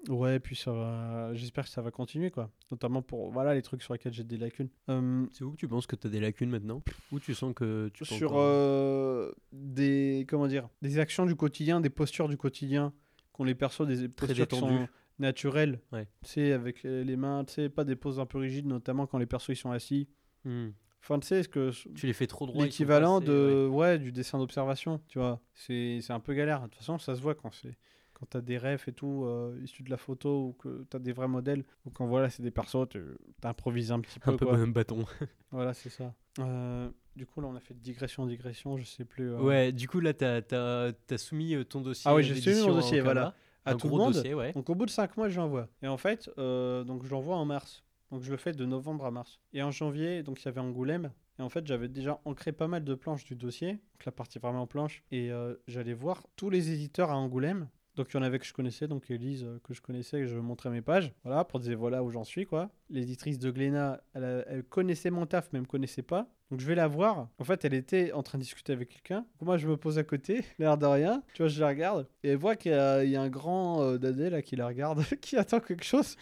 Ouais, puis ça va. J'espère que ça va continuer, quoi. Notamment pour voilà les trucs sur lesquels j'ai des lacunes. Euh, C'est où que tu penses que t'as des lacunes maintenant? Où tu sens que tu sur euh, des comment dire des actions du quotidien, des postures du quotidien qu'on les perçoit des Très postures qui sont naturelles. Ouais. Tu sais avec les mains, tu sais pas des poses un peu rigides notamment quand les persos ils sont assis. Hmm. Enfin tu sais ce que Tu les fais trop droit. l'équivalent ouais. de ouais. du dessin d'observation, tu vois. C'est c'est un peu galère. De toute façon, ça se voit quand c'est quand t'as des refs et tout euh, issus de la photo ou que t'as des vrais modèles ou quand voilà c'est des persos tu t'improvises un petit peu, Un peu quoi. un bâton. *laughs* Voilà, c'est ça. Euh, du coup, là, on a fait digression, digression, je sais plus. euh, Ouais, du coup là t'as as, soumis euh, ton dossier. Ah oui, j'ai soumis mon en dossier, voilà. À un tout le monde. dossier, ouais. Donc, au bout de 5 mois, je l'envoie. Et en fait, donc je l'envoie en mars. Donc, je le fais de novembre à mars. Et en janvier, donc il y avait Angoulême. Et en fait, j'avais déjà ancré pas mal de planches du dossier. Donc, la partie vraiment planche. Et euh, j'allais voir tous les éditeurs à Angoulême. Donc, il y en avait que je connaissais, donc Elise euh, que je connaissais, que je montrais mes pages. Voilà, pour dire voilà où j'en suis, quoi. L'éditrice de Glénat, elle, connaissait mon taf, mais elle me connaissait pas. Donc, je vais la voir. En fait, elle était en train de discuter avec quelqu'un. Moi, je me pose à côté, *laughs* l'air de rien. Tu vois, je la regarde. Et elle voit qu'il y, a il y a un grand euh, dadé là qui la regarde, *laughs* qui attend quelque chose.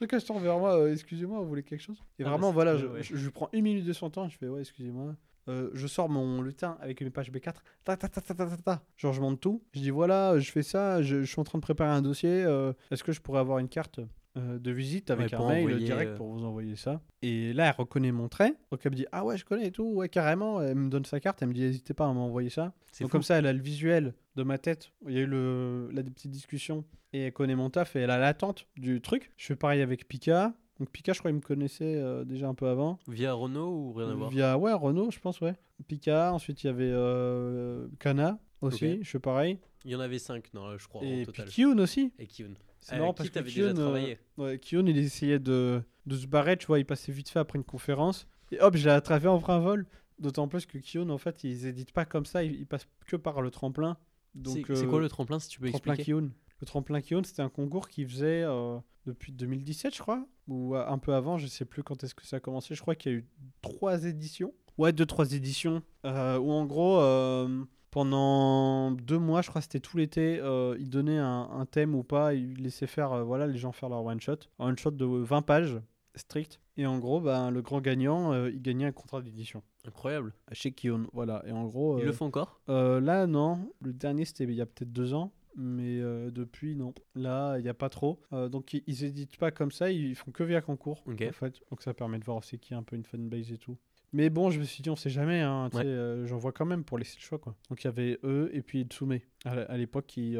Donc, elle se tourne vers moi. euh, Excusez-moi, vous voulez quelque chose? Et Ah, vraiment, c'est voilà, je, ouais. je- je lui prends une minute de son temps. Je fais ouais, excusez-moi. Euh, je sors mon lutin avec mes pages B4. Ta, ta, ta, ta, ta, ta, ta. Genre, je monte tout. Je dis voilà, je fais ça. Je, je suis en train de préparer un dossier. euh, Est-ce que je pourrais avoir une carte euh, de visite avec Ouais, un mail direct pour vous envoyer ça? Et là, elle reconnaît mon trait. Donc, elle me dit ah ouais, je connais et tout. Ouais, carrément. Elle me donne sa carte. Elle me dit n'hésitez pas à m'envoyer ça. Donc, fou. comme ça, elle a le visuel de ma tête. Il y a eu le, des petites discussions. Et elle connaît mon taf et elle a l'attente du truc. Je fais pareil avec Pika. Donc, Pika, je crois, il me connaissait euh, déjà un peu avant. Via Renault ou rien à voir Via ouais, Renault, je pense, ouais. Pika, ensuite il y avait euh, Kana aussi, je fais pareil. Il y en avait 5, non, je crois, et en puis total. Kyun aussi. Et Kyun. C'est Avec marrant parce que Kyun, euh, ouais, Kyun, il essayait de, de se barrer, tu vois, il passait vite fait après une conférence. Et hop, je l'ai attrapé en plein vol. D'autant plus que Kyun, en fait, ils éditent pas comme ça, ils, ils passent que par le tremplin. Donc, C'est euh, quoi le tremplin si tu peux tremplin expliquer? Kyun Le tremplin Kyun, c'était un concours qu'ils faisaient euh, depuis 2017, je crois, ou euh, un peu avant, je sais plus quand est-ce que ça a commencé. Je crois qu'il y a eu trois éditions. Ouais, deux, trois éditions. euh, où en gros, euh, pendant deux mois, je crois que c'était tout l'été, ils donnaient un, un thème ou pas, ils laissaient faire, voilà, les gens faire leur one shot. Un one shot de 20 pages. strict. Et en gros, ben, le grand gagnant, euh, il gagnait un contrat d'édition. Incroyable. Chez Kion, voilà. Et en gros. Ils le font encore? euh, là, non. Le dernier, c'était il y a peut-être deux ans. Mais euh, depuis, non. Là, il n'y a pas trop. Euh, donc, ils, éditent pas comme ça. Ils font que via concours. En fait. Donc, ça permet de voir aussi qu'il y a un peu une fanbase et tout. Mais bon, je me suis dit, on sait jamais. Hein, Ouais. euh, J'en vois quand même pour laisser le choix. Quoi. Donc, il y avait eux et puis Tsume. À, l'époque, qui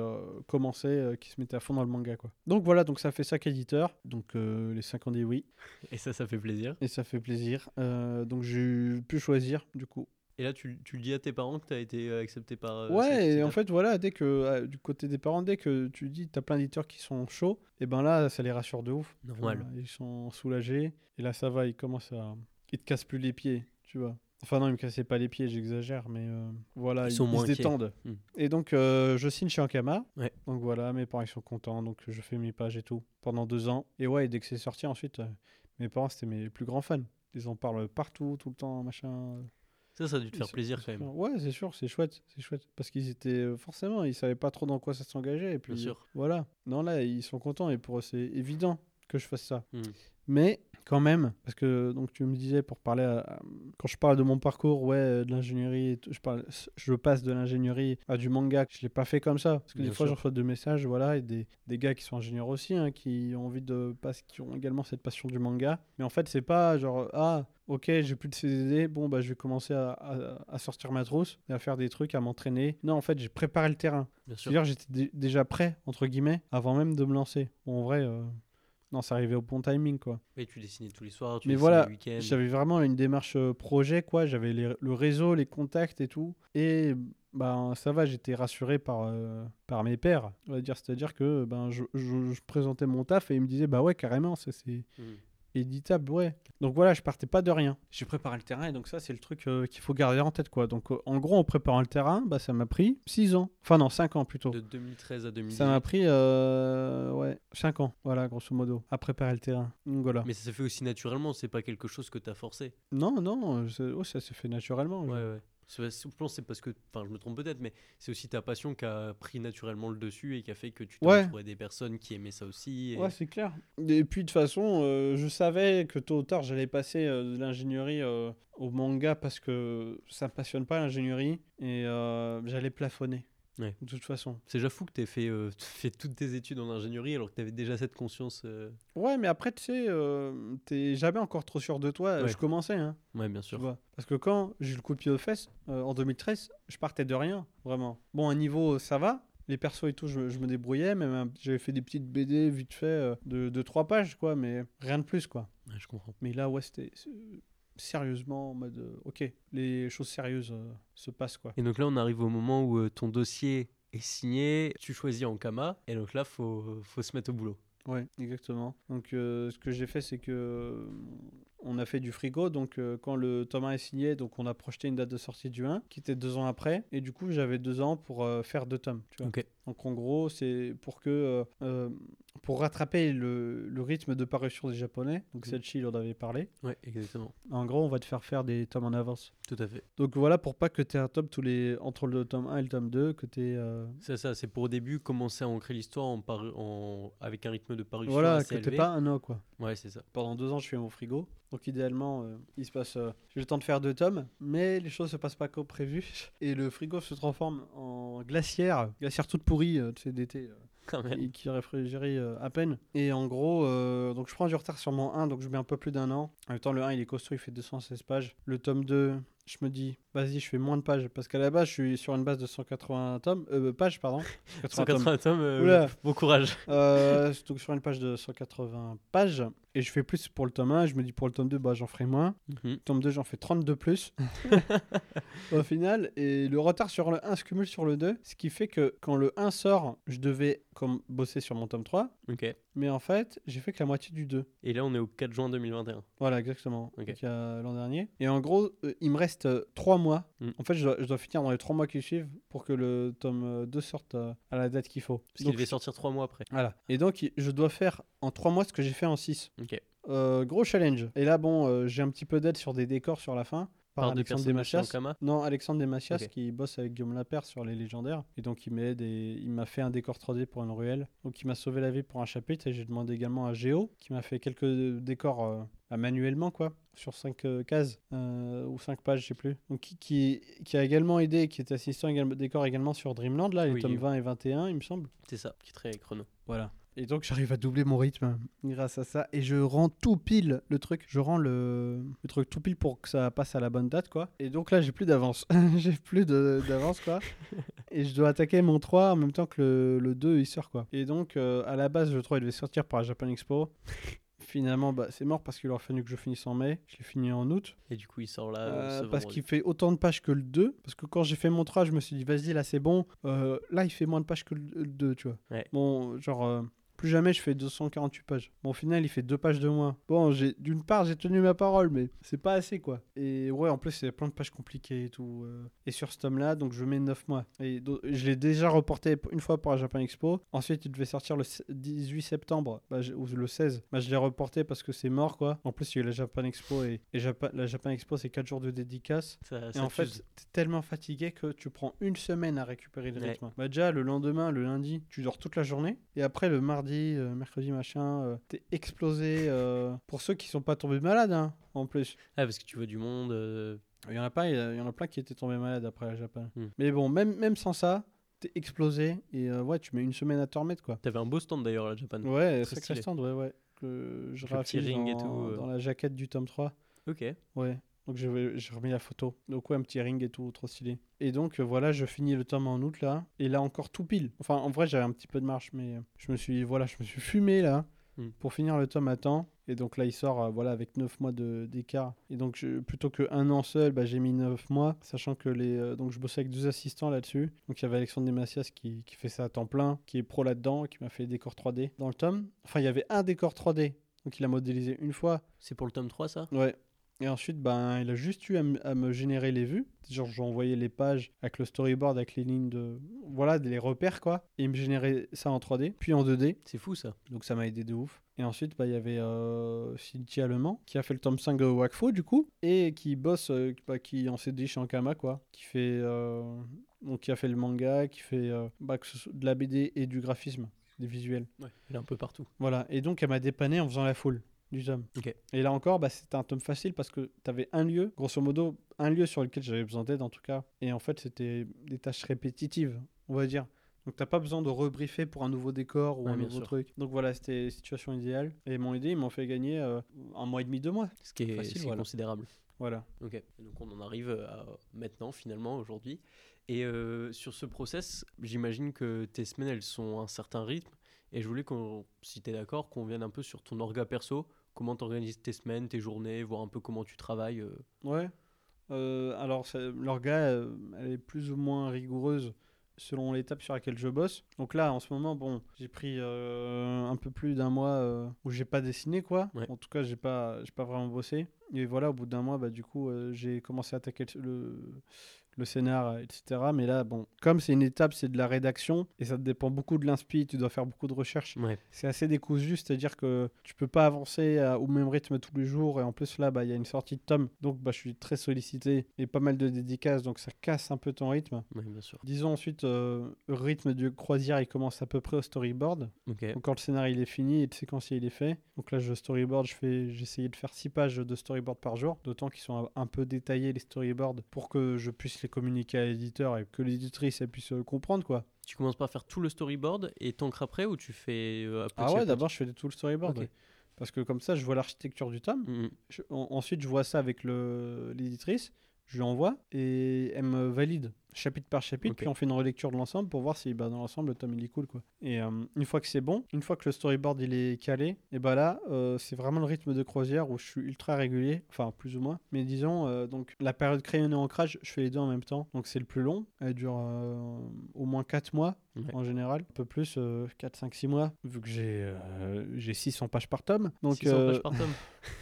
commençait, qui se mettait à fond dans le manga. Quoi. Donc, voilà. Donc, ça fait ça qu'éditeur. Donc, les 5 ans des oui. Et ça, ça fait plaisir. Et ça fait plaisir. Donc, j'ai pu choisir, du coup. Et là, tu, tu le dis à tes parents que tu as été euh, accepté par. euh, Ouais, et en fait, voilà, dès que euh, du côté des parents, dès que tu dis t'as plein d'éditeurs qui sont chauds, et ben là, ça les rassure de ouf. Normal. Voilà, ils sont soulagés. Et là, ça va, ils commencent à. Ils te cassent plus les pieds, tu vois. Enfin, non, ils me cassaient pas les pieds, j'exagère, mais euh, voilà, Ils ils, sont ils moins se détendent. Hmm. Et donc, euh, je signe chez Ankama. Ouais. Donc voilà, mes parents ils sont contents, donc je fais mes pages et tout pendant deux ans. Et ouais, dès que c'est sorti ensuite, euh, mes parents c'était mes plus grands fans. Ils en parlent partout, tout le temps, machin. Ça, ça a dû te faire plaisir quand même. Ouais, c'est sûr, c'est chouette, c'est chouette. Parce qu'ils étaient euh, forcément, ils savaient pas trop dans quoi ça s'engageait. Et puis Bien sûr. voilà. Non, là, ils sont contents et pour eux, c'est évident que je fasse ça. Hmm. Mais quand même, parce que donc tu me disais pour parler, à- quand je parle de mon parcours, ouais, euh, de l'ingénierie, je parle, je passe de l'ingénierie à du manga. Je l'ai pas fait comme ça, parce que Bien des fois, je reçois des messages, voilà, et des, des gars qui sont ingénieurs aussi, hein, qui ont envie de passer, qui ont également cette passion du manga. Mais en fait, c'est pas genre ah ok, j'ai plus de CDD, bon bah je vais commencer à, à- à sortir ma trousse et à faire des trucs, à m'entraîner. Non, en fait, j'ai préparé le terrain. C'est-à-dire, j'étais dé- déjà prêt entre guillemets avant même de me lancer. Bon, en vrai. euh, Non, ça arrivait au bon timing, quoi. Et tu dessinais tous les soirs, tu Mais dessinais voilà, les week-ends. J'avais vraiment une démarche euh, projet, quoi. J'avais le réseau, les contacts et tout. Et ben, ça va, j'étais rassuré par, euh, par mes pairs. On va dire, c'est-à-dire que ben, je, je- je présentais mon taf et ils me disaient, bah ouais, carrément, ça c'est Hmm. Éditable, ouais. Donc voilà, je partais pas de rien. J'ai préparé le terrain et donc ça, c'est le truc euh, qu'il faut garder en tête, quoi. Donc euh, en gros, en préparant le terrain, bah, ça m'a pris 6 ans. Enfin, non, 5 ans plutôt. De 2013 à 2018. Ça m'a pris euh, ouais, 5 ans, voilà, grosso modo, à préparer le terrain. Donc voilà. Mais ça s'est fait aussi naturellement, c'est pas quelque chose que tu as forcé. Non, non, c'est- oh, ça s'est fait naturellement. Ouais, ouais. Je pense c'est parce que, enfin, je me trompe peut-être, mais c'est aussi ta passion qui a pris naturellement le dessus et qui a fait que tu t'es Ouais. des personnes qui aimaient ça aussi. et- Ouais, c'est clair. Et puis de toute façon, euh, je savais que tôt ou tard, j'allais passer euh, de l'ingénierie euh, au manga parce que ça me passionne pas l'ingénierie et j'allais plafonner. Ouais. De toute façon. C'est déjà fou que tu aies fait, euh, *laughs* fait toutes tes études en ingénierie alors que tu avais déjà cette conscience. euh, Ouais, mais après, tu sais, euh, t'es jamais encore trop sûr de toi. Ouais. Je commençais, hein, Ouais, bien sûr. Parce que quand j'ai eu le coup de pied aux fesses, en 2013, je partais de rien, vraiment. Bon, à niveau, ça va. Les persos et tout, je, je me débrouillais. Même un- j'avais fait des petites BD vite fait de, de 3 pages, quoi, mais rien de plus, quoi. Ouais, je comprends. Mais là, ouais, c'était sérieusement en mode euh, ok, les choses sérieuses euh, se passent quoi. Et donc là, on arrive au moment où euh, ton dossier est signé, tu choisis en Kama, et donc là, faut, faut se mettre au boulot. Ouais, exactement. Donc ce que j'ai fait, c'est que on a fait du frigo. Donc quand le tome 1 est signé, donc on a projeté une date de sortie du 1 qui était deux ans après. Et du coup, j'avais deux ans pour faire deux tomes. Tu vois. Ok. Donc en gros, c'est pour que euh, euh, pour rattraper le, le rythme de parution des japonais. Donc Mhm. Selchi, il en avait parlé. Ouais, exactement. En gros, on va te faire faire des tomes en avance. Tout à fait. Donc voilà, pour pas que tu aies un tome tous les entre le tome 1 et le tome 2, que tu C'est ça, c'est pour au début commencer à ancrer l'histoire en paru- en... avec un rythme de parution Voilà, assez que t'es pas un an, quoi. Ouais, c'est ça. Pendant deux ans, je fais mon frigo. Donc, idéalement, euh, il se passe. euh, j'ai le temps de faire deux tomes, mais les choses se passent pas comme prévu. Et le frigo se transforme en glacière, glacière toute pourrie, euh, d'été, euh, *laughs* Quand même. et qui réfrigérie euh, à peine. Et en gros, euh, donc je prends du retard sur mon 1, donc je mets un peu plus d'un an. En même temps, le 1, il est costaud, il fait 216 pages. Le tome 2, je me dis, vas-y, je fais moins de pages, parce qu'à la base, je suis sur une base de 180 tomes, euh, pages, pardon. *laughs* 180 tomes. 180 tomes, euh, bon courage. Euh, donc sur une page de 180 pages. Et je fais plus pour le tome 1. Je me dis pour le tome 2, bah, j'en ferai moins. Mhm. Tome 2, j'en fais 32 plus. *laughs* Au final. Et le retard sur le 1 se cumule sur le 2. Ce qui fait que quand le 1 sort, je devais comme bosser sur mon tome 3. Ok. Mais en fait, j'ai fait que la moitié du 2. Et là, on est au 4 juin 2021. Voilà, exactement. Ok. Donc, il y a l'an dernier. Et en gros, euh, il me reste 3 mois. Mm. En fait, je dois, je dois finir dans les 3 mois qui suivent pour que le tome euh, 2 sorte euh, à la date qu'il faut. Parce qu'il devait sortir 3 mois après. Voilà. Et donc, je dois faire en 3 mois ce que j'ai fait en 6. Ok. Euh, gros challenge. Et là, bon, euh, j'ai un petit peu d'aide sur des décors sur la fin. Par, Alexandre Desmachias. Non, Alexandre Desmachias qui bosse avec Guillaume Lapère sur les légendaires. Et donc il m'aide et il m'a fait un décor 3D pour une ruelle. Donc il m'a sauvé la vie pour un chapitre. Et j'ai demandé également à Géo qui m'a fait quelques décors euh, bah, manuellement quoi. Sur 5 cases euh, ou 5 pages, je sais plus. Donc qui, qui, qui a également aidé, qui est assistant également, décor également sur Dreamland, là, les Oui, tomes oui. 20 et 21, il me semble. C'est ça, qui est très chrono. Voilà. Et donc j'arrive à doubler mon rythme grâce à ça. Et je rends tout pile le truc. Je rends le, le truc tout pile pour que ça passe à la bonne date, quoi. Et donc là, j'ai plus d'avance. *laughs* j'ai plus d'avance, quoi. *laughs* et je dois attaquer mon 3 en même temps que le, le 2, il sort, quoi. Et donc, euh, à la base, le 3, il devait sortir pour la Japan Expo. Finalement, bah, c'est mort parce qu'il aurait fallu que je finisse en mai. Je l'ai fini en août. Et du coup, il sort là. Euh, ce parce qu'il fait autant de pages que le 2. Parce que quand j'ai fait mon 3, je me suis dit, vas-y, là c'est bon. Euh, là, il fait moins de pages que le le 2, tu vois. Ouais. Bon, genre, plus jamais je fais 248 pages. Bon, au final, il fait deux pages de moins. Bon, j'ai d'une part, j'ai tenu ma parole, mais c'est pas assez, quoi. Et ouais, en plus, c'est plein de pages compliquées et tout. euh. Et sur ce tome-là, donc je mets 9 mois. Et je l'ai déjà reporté une fois pour la Japan Expo. Ensuite, il devait sortir le s- 18 septembre, bah, ou le 16. Bah, je l'ai reporté parce que c'est mort, quoi. En plus, il y a eu la Japan Expo et, et Japa- la Japan Expo, c'est 4 jours de dédicace. Ça, Et ça en fait, t'es tellement fatigué que tu prends une semaine à récupérer le Ouais. rythme. Bah déjà, le lendemain, le lundi, tu dors toute la journée. Et après, le mardi, euh, mercredi, machin, euh, t'es explosé. euh, Pour ceux qui sont pas tombés malades, hein, en plus. Ah, parce que tu vois du monde. Il y en a pas, il y, en a plein qui étaient tombés malades après la Japan. Hmm. Mais bon, même, même sans ça, t'es explosé. Et euh, ouais, tu mets une semaine à te remettre, quoi. T'avais un beau stand d'ailleurs à la Japan. Ouais, sacré stand, ouais, ouais. Que je le petit ring et dans, tout, euh. dans la jaquette du tome 3. Ok. Ouais. Donc j'ai remis la photo. Donc ouais, un petit ring et tout, trop stylé. Et donc euh, voilà, je finis le tome en août là. Et là encore tout pile. Enfin en vrai j'avais un petit peu de marche, mais euh, je me suis voilà, je me suis fumé là Hmm. pour finir le tome à temps. Et donc là il sort euh, voilà avec 9 mois d'écart. Et donc je- plutôt que un an seul, bah, j'ai mis 9 mois, sachant que les euh, donc je bossais avec deux assistants là-dessus. Donc il y avait Alexandre Desmacias qui, qui fait ça à temps plein, qui est pro là-dedans, qui m'a fait des décors 3D dans le tome. Enfin il y avait un décor 3D. Donc il a modélisé une fois C'est pour le tome 3, ça? Ouais. Et ensuite, ben, il a juste eu à, me- à me générer les vues. Genre, j'ai envoyé les pages avec le storyboard, avec les lignes de. Voilà, les repères, quoi. Et il me générait ça en 3D, puis en 2D. C'est fou, ça. Donc, ça m'a aidé de ouf. Et ensuite, bah, il y avait euh, Cynthia Allemand, qui a fait le tome 5 de Wakfu, du coup. Et qui bosse, euh, bah, qui en CD chez Ankama, quoi. Qui fait. euh, Donc, qui a fait le manga, qui fait bah, de la BD et du graphisme, des visuels. Ouais. Il est un peu partout. Voilà, et donc elle m'a dépanné en faisant la foule du tome. Et là encore, bah, c'était un tome facile parce que tu avais un lieu, grosso modo, un lieu sur lequel j'avais besoin d'aide en tout cas. Et en fait, c'était des tâches répétitives, on va dire. Donc t'as pas besoin de rebriefer pour un nouveau décor ou un nouveau sûr. truc. Donc voilà, c'était situation idéale. Et ils m'ont aidé, ils m'ont fait gagner euh, un mois et demi, deux mois. Ce qui est, Facile, ce qui est voilà. considérable. Voilà. Ok. Donc on en arrive à maintenant, finalement, aujourd'hui. Et euh, sur ce process, j'imagine que tes semaines, elles sont à un certain rythme. Et je voulais, qu'on, si tu es d'accord, qu'on vienne un peu sur ton orga perso. Comment tu organises tes semaines, tes journées, voir un peu comment tu travailles. euh. Ouais. Euh, alors, l'orga, euh, elle est plus ou moins rigoureuse selon l'étape sur laquelle je bosse. Donc là, en ce moment, bon, j'ai pris euh, un peu plus d'un mois euh, où j'ai pas dessiné, quoi. Ouais. En tout cas, j'ai pas, j'ai pas vraiment bossé. Et voilà, au bout d'un mois, bah, du coup, euh, j'ai commencé à attaquer le, le, scénar, etc. Mais là, bon, comme c'est une étape, c'est de la rédaction, et ça dépend beaucoup de l'inspi, tu dois faire beaucoup de recherches. Ouais. C'est assez décousu, c'est-à-dire que tu peux pas avancer à- au même rythme tous les jours. Et en plus, là, bah, il y a une sortie de tome. Donc, bah, je suis très sollicité et pas mal de dédicaces. Donc, ça casse un peu ton rythme. Ouais, bien sûr. Disons ensuite, euh, le rythme du croisière, il commence à peu près au storyboard. Ok. Donc, quand le scénario il est fini et le séquencier il est fait. Donc là, je storyboard, je fais, essayé de faire 6 pages de storyboard par jour. D'autant qu'ils sont un peu détaillés, les storyboards, pour que je puisse les communiquer à l'éditeur et que l'éditrice elle puisse euh, comprendre, quoi. Tu commences par faire tout le storyboard et t'ancres après ou tu fais euh, à petit Ah ouais, d'abord, je fais tout le storyboard. Ouais. Parce que comme ça, je vois l'architecture du tome. Je- en- ensuite, je vois ça avec l'éditrice, je lui envoie et elle me valide chapitre par chapitre, puis on fait une relecture de l'ensemble pour voir si bah, dans l'ensemble le tome il est cool. Quoi. Et euh, une fois que c'est bon, une fois que le storyboard il est calé, et bah là, euh, c'est vraiment le rythme de croisière où je suis ultra régulier, enfin plus ou moins. Mais disons, euh, donc la période crayonné ancrage, je fais les deux en même temps, donc c'est le plus long. Elle dure au moins 4 mois Ouais. en général, un peu plus, 4, 5, 6 mois, vu que j'ai j'ai 600 pages par tome. Donc 600 euh, pages par tome. *laughs*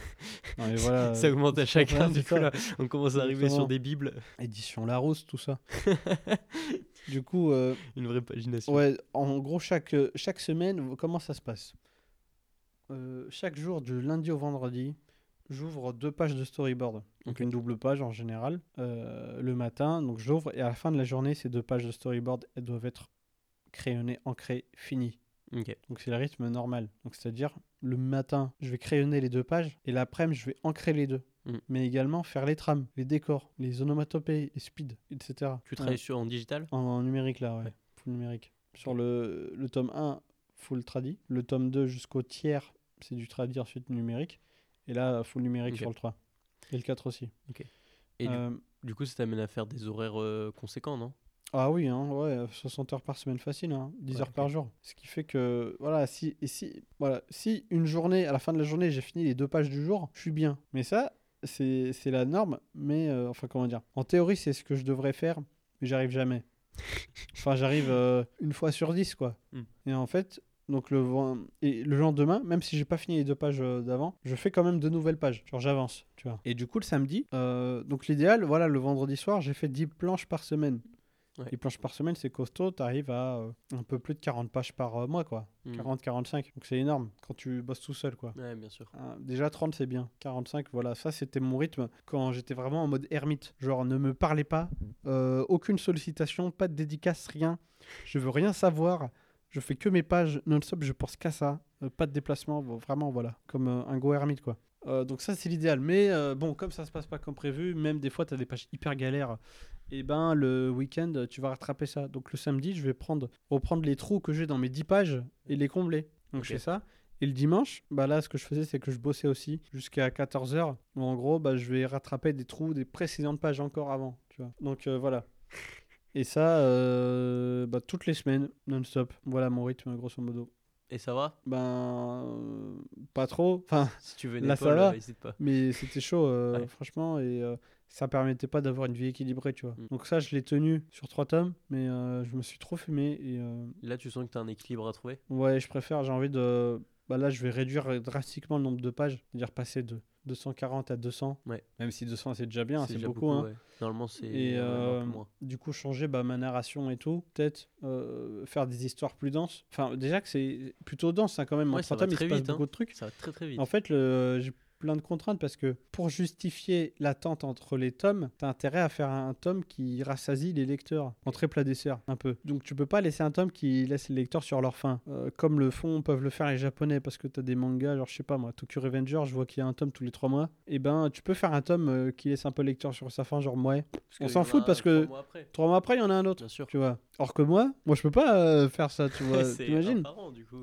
non, mais voilà, *laughs* ça augmente à chacun. du coup, là, on commence à arriver sur des bibles. édition Larousse, tout ça. *laughs* du coup, euh, Une vraie pagination. ouais, en gros, chaque, euh, chaque semaine, comment ça se passe? Euh, Chaque jour, du lundi au vendredi, j'ouvre deux pages de storyboard. Donc une double page en général euh, le matin. Donc j'ouvre et à la fin de la journée, ces deux pages de storyboard, elles doivent être crayonnées, ancrées, finies. Donc c'est le rythme normal. Donc c'est-à-dire le matin, je vais crayonner les deux pages et l'après-midi, je vais ancrer les deux. Mm. Mais également faire les trames, les décors, les onomatopées, les speeds, etc. Tu travailles sur en digital? En, en numérique là, ouais. Ouais. Full numérique. Sur le, le tome 1, full tradi. Le tome 2 jusqu'au tiers, c'est du tradi ensuite numérique. Et là, full numérique Ok. sur le 3. Et le 4 aussi. Et du, Euh, du coup, ça t'amène à faire des horaires euh, conséquents, non? Ah oui, hein, ouais, 60 heures par semaine facile, hein, 10 Ouais, heures par jour. Ce qui fait que, voilà, si, et si, voilà, si une journée, à la fin de la journée, j'ai fini les deux pages du jour, je suis bien. Mais ça, c'est la norme, mais, euh, enfin, comment dire, en théorie, c'est ce que je devrais faire, mais j'arrive jamais. *laughs* enfin, j'arrive euh, une fois sur 10, quoi. Hmm. Et en fait, donc le, et le lendemain, même si j'ai pas fini les deux pages euh, d'avant, je fais quand même de nouvelles pages. Genre j'avance, tu vois. Et du coup, le samedi, euh, donc l'idéal, voilà, le vendredi soir, j'ai fait 10 planches par semaine. Ouais. 10 planches par semaine, c'est costaud, t'arrives à euh, un peu plus de 40 pages par euh, mois, quoi. Hmm. 40-45, donc c'est énorme quand tu bosses tout seul, quoi. Ouais, bien sûr. Euh, déjà 30 c'est bien, 45 voilà, ça c'était mon rythme quand j'étais vraiment en mode ermite. Genre ne me parlez pas, aucune sollicitation, pas de dédicace, rien. Je veux rien savoir, je fais que mes pages non-stop, je pense qu'à ça. Pas de déplacement, vraiment voilà, comme un go ermite quoi. Euh, donc ça c'est l'idéal, mais euh, bon comme ça se passe pas comme prévu, même des fois tu as des pages hyper galères, et ben le week-end tu vas rattraper ça. Donc le samedi je vais prendre, reprendre les trous que j'ai dans mes 10 pages et les combler. Donc je fais ça. Et le dimanche, bah là, ce que je faisais, c'est que je bossais aussi jusqu'à 14h. Où en gros, bah, je vais rattraper des trous des précédentes pages encore avant. Tu vois. Donc euh, voilà. *laughs* Et ça, euh, bah, toutes les semaines, non-stop. Voilà mon rythme, grosso modo. Et ça va? Ben, euh, pas trop. Enfin, Si tu veux une Là, ça épaule, va. euh, n'hésite pas. mais c'était chaud, Ouais. franchement. Et ça permettait pas d'avoir une vie équilibrée, tu vois. Mm. Donc ça, je l'ai tenu sur trois tomes. Mais euh, je me suis trop fumé. Et euh, Là, tu sens que tu as un équilibre à trouver? Ouais, je préfère, j'ai envie de. Bah là, je vais réduire drastiquement le nombre de pages, c'est-à-dire passer de 240 à 200. Ouais. Même si 200 c'est déjà bien, c'est beaucoup. hein. ouais. Normalement, c'est Et euh, du coup, changer bah, ma narration et tout, peut-être euh, faire des histoires plus denses. Enfin, déjà que c'est plutôt dense hein, quand même. En Ouais, trois va tomes, il se passe hein. beaucoup de trucs. Ça va très très vite. En fait, le... plein de contraintes parce que pour justifier l'attente entre les tomes, t'as intérêt à faire un tome qui rassasie les lecteurs, entrée plat dessert, un peu. Donc tu peux pas laisser un tome qui laisse les lecteurs sur leur faim, Euh, comme le font, peuvent le faire les japonais, parce que t'as des mangas, genre je sais pas moi, Tokyo Revenger, je vois qu'il y a un tome tous les trois mois. Et ben tu peux faire un tome euh, qui laisse un peu le lecteur sur sa faim, genre ouais. On s'en fout parce que- Trois mois après, il y en a un autre, bien sûr. tu vois. Or que moi, moi je peux pas euh, faire ça, tu *laughs* vois. T'imagines?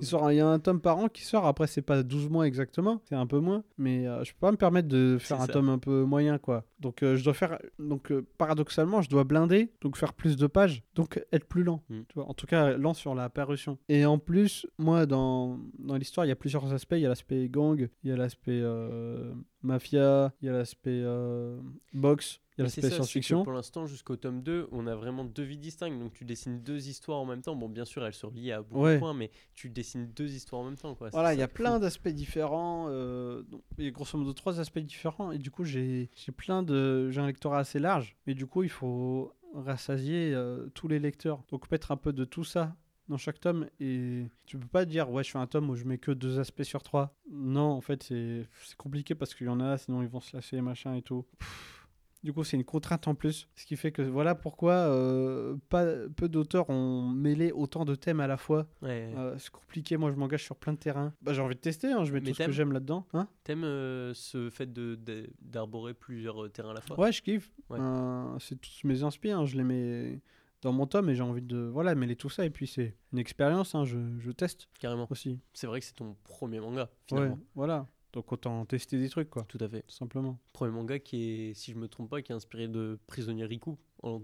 il y a un tome par an qui sort, après c'est pas 12 mois exactement, c'est un peu moins, mais euh, je peux pas me permettre de faire un ça. tome un peu moyen quoi. Donc euh, je dois faire, donc euh, paradoxalement je dois blinder, donc faire plus de pages, donc être plus lent, Mm. tu vois. En tout cas lent sur la parution. Et en plus, moi dans, dans l'histoire il y a plusieurs aspects, il y a l'aspect gang, il y a l'aspect euh, mafia, il y a l'aspect euh, box, il y a l'aspect science-fiction. Pour l'instant, jusqu'au tome 2, on a vraiment deux vies distinctes. Donc tu dessines deux histoires en même temps. Bon, bien sûr, elles sont liées à beaucoup Ouais. de points, mais tu dessines deux histoires en même temps. Quoi. Voilà, il y a plein d'aspects différents. euh, il y a grosso modo trois aspects différents. Et du coup, j'ai j'ai plein de. J'ai un lectorat assez large. Mais du coup, il faut rassasier euh, tous les lecteurs. Donc, mettre un peu de tout ça dans chaque tome. Et tu peux pas dire, ouais, je fais un tome où je mets que deux aspects sur trois. Non, en fait, c'est compliqué parce qu'il y en a, sinon ils vont se lasser, machin et tout. Pff. Du coup, c'est une contrainte en plus. Ce qui fait que voilà pourquoi euh, pas, peu d'auteurs ont mêlé autant de thèmes à la fois. Ouais. Euh, c'est compliqué, moi je m'engage sur plein de terrains. Bah, j'ai envie de tester, hein, je mets Mais tout ce que j'aime là-dedans. Hein T'aimes euh, ce fait de- de- d'arborer plusieurs terrains à la fois? Ouais, je kiffe. Ouais. C'est tous mes inspires, hein, je les mets dans mon tome et j'ai envie de voilà, mêler tout ça. Et puis c'est une expérience, hein, je, je teste Carrément. aussi. C'est vrai que c'est ton premier manga, Ouais, finalement. voilà. Donc autant tester des trucs, quoi, Tout à fait. tout simplement. Premier manga qui est, si je me trompe pas, qui est inspiré de Prisonnier Riku. En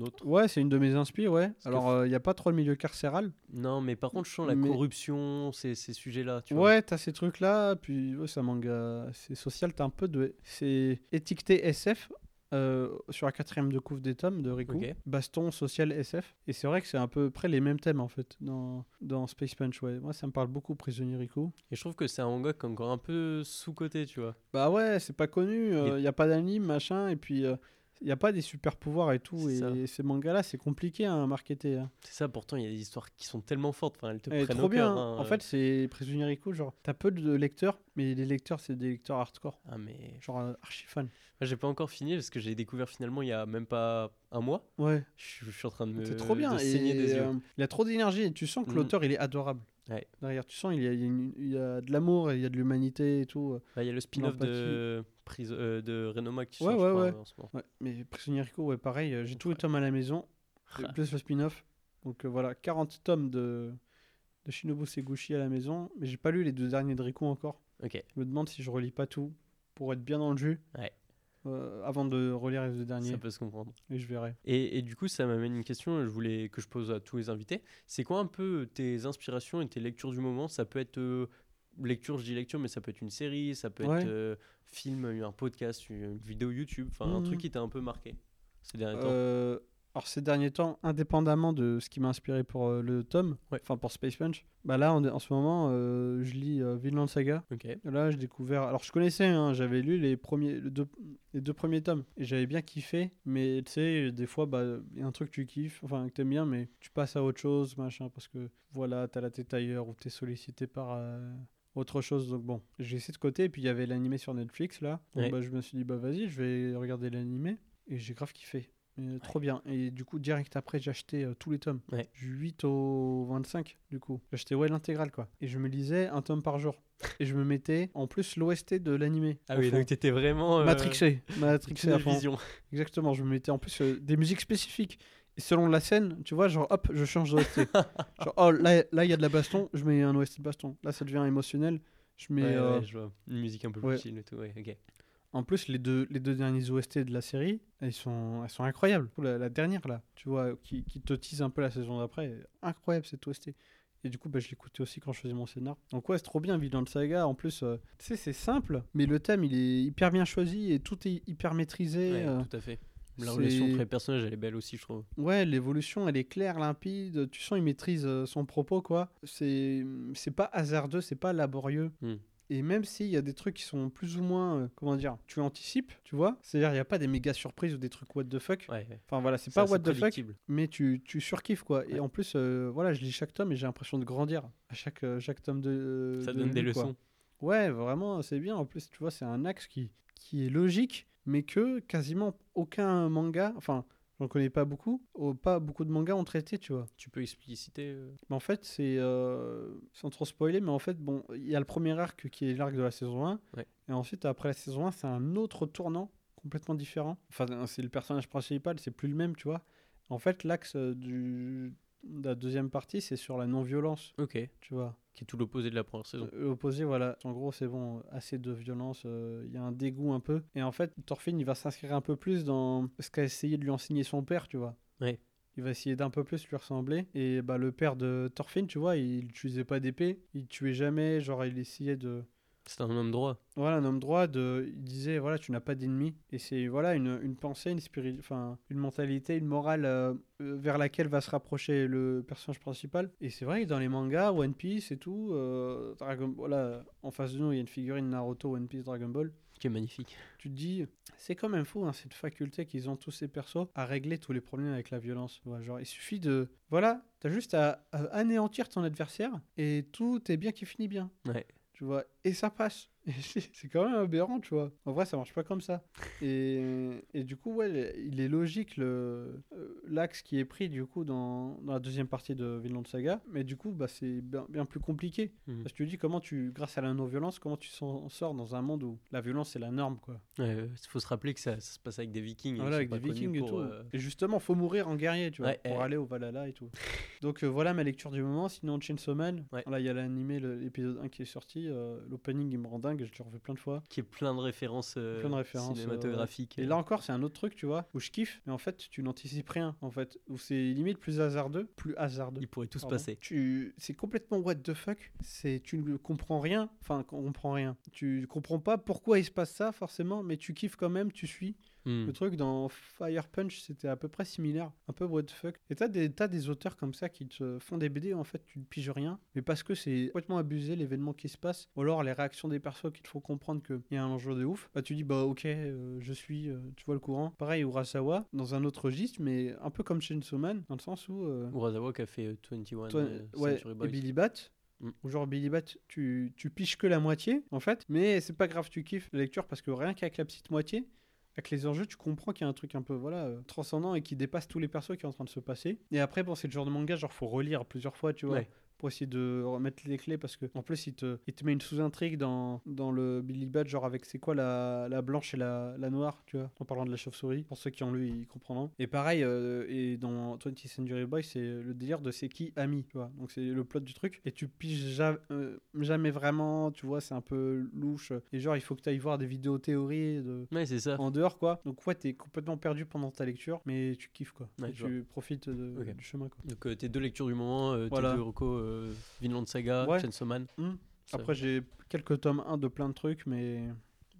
autre. Ouais, c'est une de mes inspires, ouais. Parce Alors il n'y a pas trop le milieu carcéral. Non, mais par contre, je sens la Mais- corruption, ces, ces sujets-là. Tu. Ouais, t'as ces trucs-là, puis ouais, c'est un manga, c'est social, t'as un peu de... C'est étiqueté SF euh, sur la quatrième de des tomes de Riku. Baston, social, SF. Et c'est vrai que c'est à peu près les mêmes thèmes, en fait, dans, dans Space Punch, ouais. Moi, ça me parle beaucoup, Prisonnier Riku. Et je trouve que c'est un manga encore un peu sous-côté, tu vois. Bah ouais, c'est pas connu, il n'y a pas d'anime, machin, et puis... euh, Il n'y a pas des super pouvoirs et tout. Ça. Et ces mangas-là, c'est compliqué à marketer. hein. C'est ça, pourtant, il y a des histoires qui sont tellement fortes. Enfin, elles te prennent trop au bien. cœur. hein. hein. En fait, c'est Prisonnier Rico, genre, t'as peu de lecteurs, mais les lecteurs, c'est des lecteurs hardcore. Ah, mais. Genre, euh, archi fan. Moi, j'ai pas encore fini parce que j'ai découvert finalement il y a même pas un mois. Ouais, Je, suis- je suis en train de me. c'est trop bien. de saigner Et, des yeux. euh, il a trop d'énergie et tu sens que Mhm. l'auteur, il est adorable. Ouais. Derrière, tu sens, il y a, il y a de l'amour, et il y a de l'humanité et tout. Bah, Il y a le spin-off de, euh, de Renoma qui Ouais, sort, je ouais, crois, en ce moment. Ouais, mais Prisonnier Rico, ouais, pareil, euh, j'ai tous les tomes à la maison, *laughs* plus le spin-off. Donc euh, voilà, 40 tomes de, de Shinobu Seguchi à la maison, mais j'ai pas lu les deux derniers de Rico encore. Ok. Je me demande si je relis pas tout pour être bien dans le jus. Ouais. Euh, avant de relire les deux derniers, Ça peut se comprendre. et je verrai. Et, et du coup, ça m'amène une question je voulais, que je pose à tous les invités. C'est quoi un peu tes inspirations et tes lectures du moment? Ça peut être euh, lecture, je dis lecture, mais ça peut être une série, ça peut Ouais. être euh, film, un podcast, une vidéo YouTube, enfin un Mhm. truc qui t'a un peu marqué ces derniers temps? Alors ces derniers temps, indépendamment de ce qui m'a inspiré pour euh, le tome, Ouais. enfin pour Space Punch, bah là en, en ce moment, euh, je lis euh, Vinland Saga. Là, j'ai découvert. Alors, je connaissais, hein, j'avais lu les, premiers, le deux, les deux premiers tomes et j'avais bien kiffé. Mais tu sais, des fois, bah, il y a un truc que tu kiffes, enfin, que t'aimes bien, mais tu passes à autre chose, machin, parce que voilà, t'as la tête ailleurs ou t'es sollicité par euh, autre chose. Donc, bon, j'ai laissé de côté. Et puis, il y avait l'animé sur Netflix, là. Donc, Ouais. bah, je me suis dit, bah, vas-y, je vais regarder l'animé. Et j'ai grave kiffé. Euh, Trop bien. Et du coup, direct après, j'ai acheté euh, tous les tomes. Ouais. Du 8 au 25, du coup. J'ai acheté ouais, l'intégrale, quoi. Et je me lisais un tome par jour. Et je me mettais en plus l'OST de l'animé. Ah oui, fond. donc t'étais vraiment. euh, Matrixé. Matrixé à fond. vision. Exactement. Je me mettais en plus euh, des musiques spécifiques. Et selon la scène, tu vois, genre hop, je change d'OST. *laughs* genre, oh là, là, il y a de la baston, je mets un OST de baston. Là, ça devient émotionnel. Je mets. Ouais, je vois. Une musique un peu plus chill et tout. Ouais, ok. En plus, les deux, les deux derniers OST de la série, elles sont, elles sont incroyables. La, la dernière, là, tu vois, qui, qui te tease un peu la saison d'après, incroyable cette OST. Et du coup, bah, je l'écoutais aussi quand je faisais mon scénar. Donc ouais, c'est trop bien, Vinland Saga. En plus, euh, tu sais, c'est simple, mais le thème, il est hyper bien choisi et tout est hyper maîtrisé. Ouais, euh, tout à fait. Relation entre les personnages, elle est belle aussi, je trouve. Ouais, l'évolution, elle est claire, limpide. Tu sens, il maîtrise euh, son propos, quoi. C'est, c'est pas hasardeux, c'est pas laborieux. Hmm. Et même s'il y a des trucs qui sont plus ou moins, euh, comment dire, tu anticipes, tu vois. C'est-à-dire, il n'y a pas des méga surprises ou des trucs what the fuck. Ouais, ouais. Enfin voilà, c'est pas what the fuck, mais tu, tu surkiffes, quoi. Et en plus, euh, voilà, je lis chaque tome et j'ai l'impression de grandir à chaque, euh, chaque tome de. Ça de donne des quoi. leçons. Ouais, vraiment, c'est bien. En plus, tu vois, c'est un axe qui, qui est logique, mais que quasiment aucun manga, enfin, j'en connais pas beaucoup, oh, pas beaucoup de mangas ont traité, tu vois. Tu peux expliciter. euh, Mais en fait, c'est. euh, sans trop spoiler, mais en fait, bon, il y a le premier arc qui est l'arc de la saison 1. Ouais. Et ensuite, après la saison 1, c'est un autre tournant complètement différent. Enfin, c'est le personnage principal, c'est plus le même, tu vois. En fait, l'axe euh, du de la deuxième partie, c'est sur la non-violence, Ok. tu vois. Qui est tout l'opposé de la première saison. Euh, Opposé, voilà. En gros, c'est bon, assez de violence, euh, il y a un dégoût un peu. Et en fait, Thorfinn, il va s'inscrire un peu plus dans ce qu'a essayé de lui enseigner son père, tu vois. Ouais. Il va essayer d'un peu plus lui ressembler. Et bah, le père de Thorfinn, tu vois, il n'utilisait pas d'épée, il tuait jamais, genre il essayait de. C'est un homme droit. Voilà, un homme droit, de... il disait, voilà, tu n'as pas d'ennemi. Et c'est, voilà, une, une pensée, une, spiri- enfin, une mentalité, une morale euh, euh, vers laquelle va se rapprocher le personnage principal. Et c'est vrai que dans les mangas, One Piece et tout, euh, Dragon voilà, en face de nous, il y a une figurine Naruto, One Piece, Dragon Ball. Qui est magnifique. Tu te dis, c'est quand même fou, hein, cette faculté qu'ils ont tous ces persos à régler tous les problèmes avec la violence. Ouais, genre, il suffit de. Voilà, t'as juste à, à anéantir ton adversaire et tout est bien qui finit bien Ouais. Tu vois, et ça passe. *laughs* C'est quand même aberrant, tu vois. En vrai, ça marche pas comme ça. Et, et du coup, ouais, il est logique le euh, l'axe qui est pris du coup dans, dans la deuxième partie de Vinland Saga, mais du coup, bah, c'est bien, bien plus compliqué. Mhm. Parce que tu dis comment tu, grâce à la non-violence, comment tu s'en sors dans un monde où la violence c'est la norme, quoi. Il faut se rappeler que ça, ça se passe avec des vikings. et Voilà, avec des vikings et tout. euh, Et justement, faut mourir en guerrier, tu vois, Ouais, pour aller au Valhalla et tout. *laughs* Donc euh, voilà ma lecture du moment. Sinon, Chainsaw Man, Ouais. là il y a l'animé, l'épisode 1 qui est sorti. euh, L'opening il me rend dingue, je l'ai revu plein de fois. Qui est plein de références, euh, Plein de références, cinématographiques. Et là encore, c'est un autre truc, tu vois, où je kiffe, mais en fait, tu n'anticipes rien, en fait, où c'est limite plus hasardeux, plus hasardeux. il pourrait tout se passer. Tu, c'est complètement what the fuck. C'est, tu ne comprends rien. Enfin, on comprend rien. Tu comprends pas pourquoi il se passe ça forcément, mais tu kiffes quand même, tu suis. Hmm. Le truc dans Fire Punch, c'était à peu près similaire, un peu what the fuck. Et t'as des, t'as des auteurs comme ça qui te font des BD en fait tu ne piges rien, mais parce que c'est complètement abusé l'événement qui se passe, ou alors les réactions des persos qui te font comprendre qu'il y a un enjeu de ouf, bah tu dis bah ok, euh, je suis, euh, tu vois le courant. Pareil, Urasawa, dans un autre registre, mais un peu comme Chainsaw Man, dans le sens où. euh, Urasawa qui a fait euh, 21 toi, euh, ouais, Century et. Billy Bat. Mm. Ou genre Billy Bat, tu, tu piches que la moitié en fait, mais c'est pas grave, tu kiffes la lecture parce que rien qu'avec la petite moitié, avec les enjeux, tu comprends qu'il y a un truc un peu voilà euh, transcendant et qui dépasse tous les persos qui est en train de se passer. Et après, bon, c'est le genre de manga, genre faut relire plusieurs fois, tu vois. Ouais. Pour essayer de remettre les clés parce que en plus il te, il te met une sous-intrigue dans, dans le Billy Bat genre avec c'est quoi la, la blanche et la, la noire tu vois en parlant de la chauve-souris pour ceux qui ont lu ils comprendront. Et pareil euh, et dans 20th Century Boy c'est le délire de c'est qui ami tu vois. Donc c'est le plot du truc. Et tu piges ja- euh, jamais vraiment tu vois c'est un peu louche. Et genre il faut que tu ailles voir des vidéos théories de, Ouais, c'est ça. en dehors quoi. Donc ouais t'es complètement perdu pendant ta lecture mais tu kiffes quoi. Ouais, Et je tu profites de- du chemin quoi. Donc euh, tes deux lectures du moment, Voilà. tes deux recos, euh, Vinland Saga, Ouais. Chainsaw Man. Ça- après j'ai quelques tomes 1 de plein de trucs mais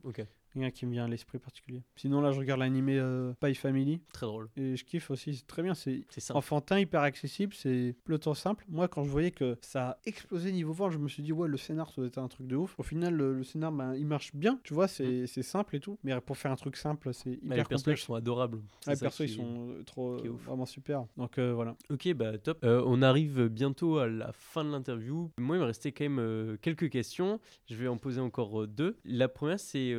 Ok, rien qui me vient à l'esprit particulier sinon là je regarde l'animé euh, Spy Family très drôle. et je kiffe aussi c'est très bien c'est enfantin hyper accessible c'est plutôt simple moi quand je voyais que ça a explosé niveau vent je me suis dit ouais le scénar ça doit être un truc de ouf au final le, le scénar ben, il marche bien tu vois c'est c'est simple et tout mais pour faire un truc simple c'est Bah, les hyper personnages complexe sont adorables. C'est les persos ils qui- sont euh, trop euh, vraiment super donc euh, voilà Ok, bah top. Euh, on arrive bientôt à la fin de l'interview. Moi, il me restait quand même quelques questions. Je vais en poser encore deux. La première, c'est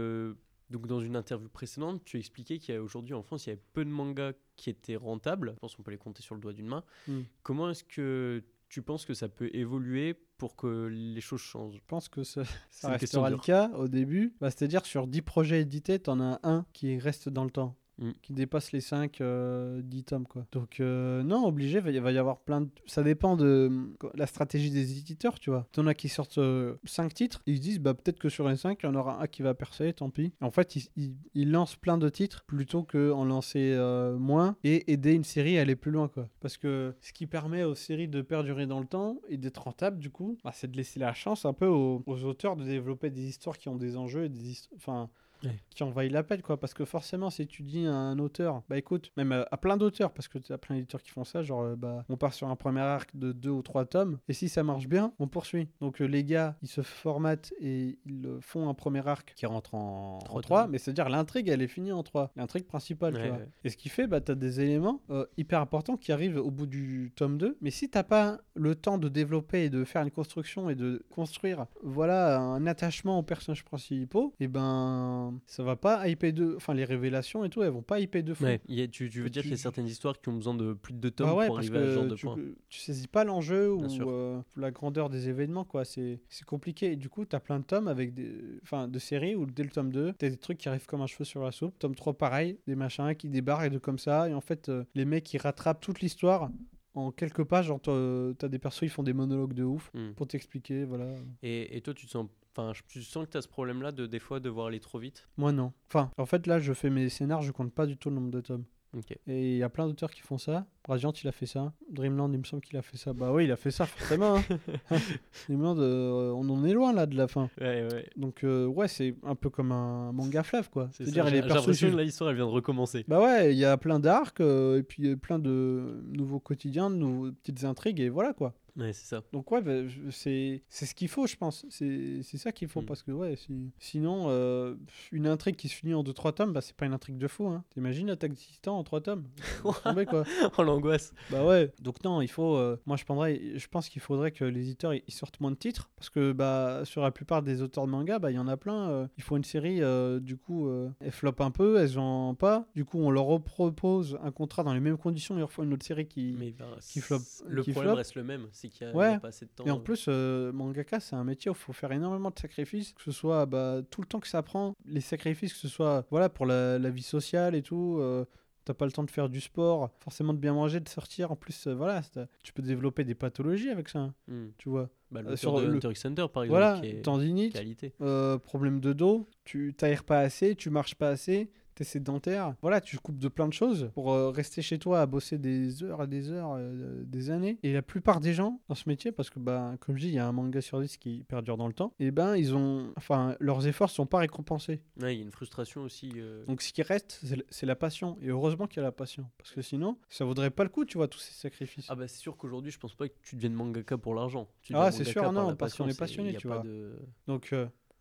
donc dans une interview précédente, tu expliquais qu'aujourd'hui en France, il y avait peu de mangas qui étaient rentables. Je pense qu'on peut les compter sur le doigt d'une main. Mm. Comment est-ce que tu penses que ça peut évoluer pour que les choses changent? Je pense que ça, restera le cas au début bah, c'est à dire sur 10 projets édités t'en as un qui reste dans le temps Mm. qui dépasse les 5 10 tomes quoi. Donc euh, non obligé y, va y avoir plein de... ça dépend de euh, la stratégie des éditeurs tu vois. T'en as qui sortent 5 titres ils se disent bah peut-être que sur les 5 il y en aura un qui va percer tant pis. En fait ils, lancent plein de titres plutôt que en lancer euh, moins et aider une série à aller plus loin quoi. Parce que ce qui permet aux séries de perdurer dans le temps et d'être rentables du coup bah, c'est de laisser la chance un peu aux, auteurs de développer des histoires qui ont des enjeux et des histo- enfin Ouais. qui envahit l'appel quoi parce que forcément si tu dis à un auteur bah écoute même à, à plein d'auteurs parce que tu as plein d'éditeurs qui font ça genre euh, bah on part sur un premier arc de deux ou trois tomes et si ça marche bien on poursuit donc euh, les gars ils se formatent et ils euh, font un premier arc qui rentre en Trois 3 tomes. mais c'est à dire l'intrigue elle est finie en 3 l'intrigue principale tu vois ouais. et ce qui fait bah tu as des éléments euh, hyper importants qui arrivent au bout du tome 2 mais si t'as pas le temps de développer et de faire une construction et de construire voilà un attachement aux personnages principaux et ben ça va pas hyper de enfin les révélations et tout elles vont pas hyper de fou. Ouais, il y a- tu, tu veux dire tu- qu'il y a certaines histoires qui ont besoin de plus de deux tomes Bah ouais, pour parce arriver à ce genre que de tu, point. tu saisis pas l'enjeu ou euh, la grandeur des événements quoi. C'est c'est compliqué. Et du coup t'as plein de tomes avec des enfin de séries où dès le tome 2 t'as des trucs qui arrivent comme un cheveu sur la soupe. Tome 3 pareil des machins qui débarquent et de comme ça. Et en fait euh, les mecs ils rattrapent toute l'histoire en quelques pages. Genre t'as t'as des persos ils font des monologues de ouf Hmm. pour t'expliquer voilà. Et, et toi, tu te sens, enfin, je- tu sens que tu as ce problème-là de des fois devoir aller trop vite? moi non enfin en fait là je fais mes scénars je compte pas du tout le nombre de tomes Ok. Et il y a plein d'auteurs qui font ça. Radiant, il a fait ça. Dreamland, il me semble qu'il a fait ça. Bah oui, il a fait ça, forcément. hein. *laughs* *laughs* Dreamland, euh, on en est loin là de la fin. Ouais, ouais. Donc, euh, ouais, c'est un peu comme un manga fleuve, quoi. C'est C'est-à-dire, les j'ai j'ai l'impression elle vient de recommencer. Bah ouais, il y a plein d'arcs, euh, et puis plein de nouveaux quotidiens, de nouveaux petites intrigues, et voilà, quoi. Ouais, c'est ça. Donc ouais, bah, c'est ce qu'il faut, je pense. C'est ça qu'il faut, Mm. parce que ouais, si- sinon, euh, une intrigue qui se finit en 2-3 tomes, bah c'est pas une intrigue de fou. Hein. T'imagines Attaque des Titans en 3 tomes? *laughs* Tomber, quoi. oh, l'angoisse. Bah ouais. Donc non, il faut. euh, moi, je prendrais. Je pense qu'il faudrait que les éditeurs ils sortent moins de titres parce que bah sur la plupart des auteurs de manga, bah il y en a plein. euh, il faut une série. du coup, elles flopent un peu, elles en pas. Du coup, on leur repropose un contrat dans les mêmes conditions. Ils leur font une autre série qui. Mais bah, qui flop- Le qui problème reste le même, c'est qu'il n'y a, Ouais. il y a pas assez de temps. Et en plus, euh, mangaka, c'est un métier où il faut faire énormément de sacrifices, que ce soit bah, tout le temps que ça prend, les sacrifices, que ce soit voilà, pour la, la vie sociale et tout. euh, T'as pas le temps de faire du sport, forcément de bien manger, de sortir. En plus, euh, voilà, tu peux développer des pathologies avec ça, hein, Hmm. tu vois. Bah, Euh, l'auteur sur de le- Hunter Hunter, par exemple, Voilà, qui est tendinite, euh, problème de dos, tu t'aères pas assez, tu marches pas assez, t'es sédentaire. Voilà, tu coupes de plein de choses pour euh, rester chez toi à bosser des heures et des heures, euh, des années. Et la plupart des gens dans ce métier, parce que bah, comme je dis, il y a un manga sur 10 qui perdure dans le temps, et ben ils ont, enfin, leurs efforts sont pas récompensés. Ouais, il y a une frustration aussi. euh, Donc ce qui reste, c'est la passion. Et heureusement qu'il y a la passion, parce que sinon, ça vaudrait pas le coup, tu vois, tous ces sacrifices. Ah bah c'est sûr qu'aujourd'hui je pense pas que tu deviennes mangaka pour l'argent. Ah, deviens c'est sûr, non, parce qu'on est passionné, tu vois. de- Donc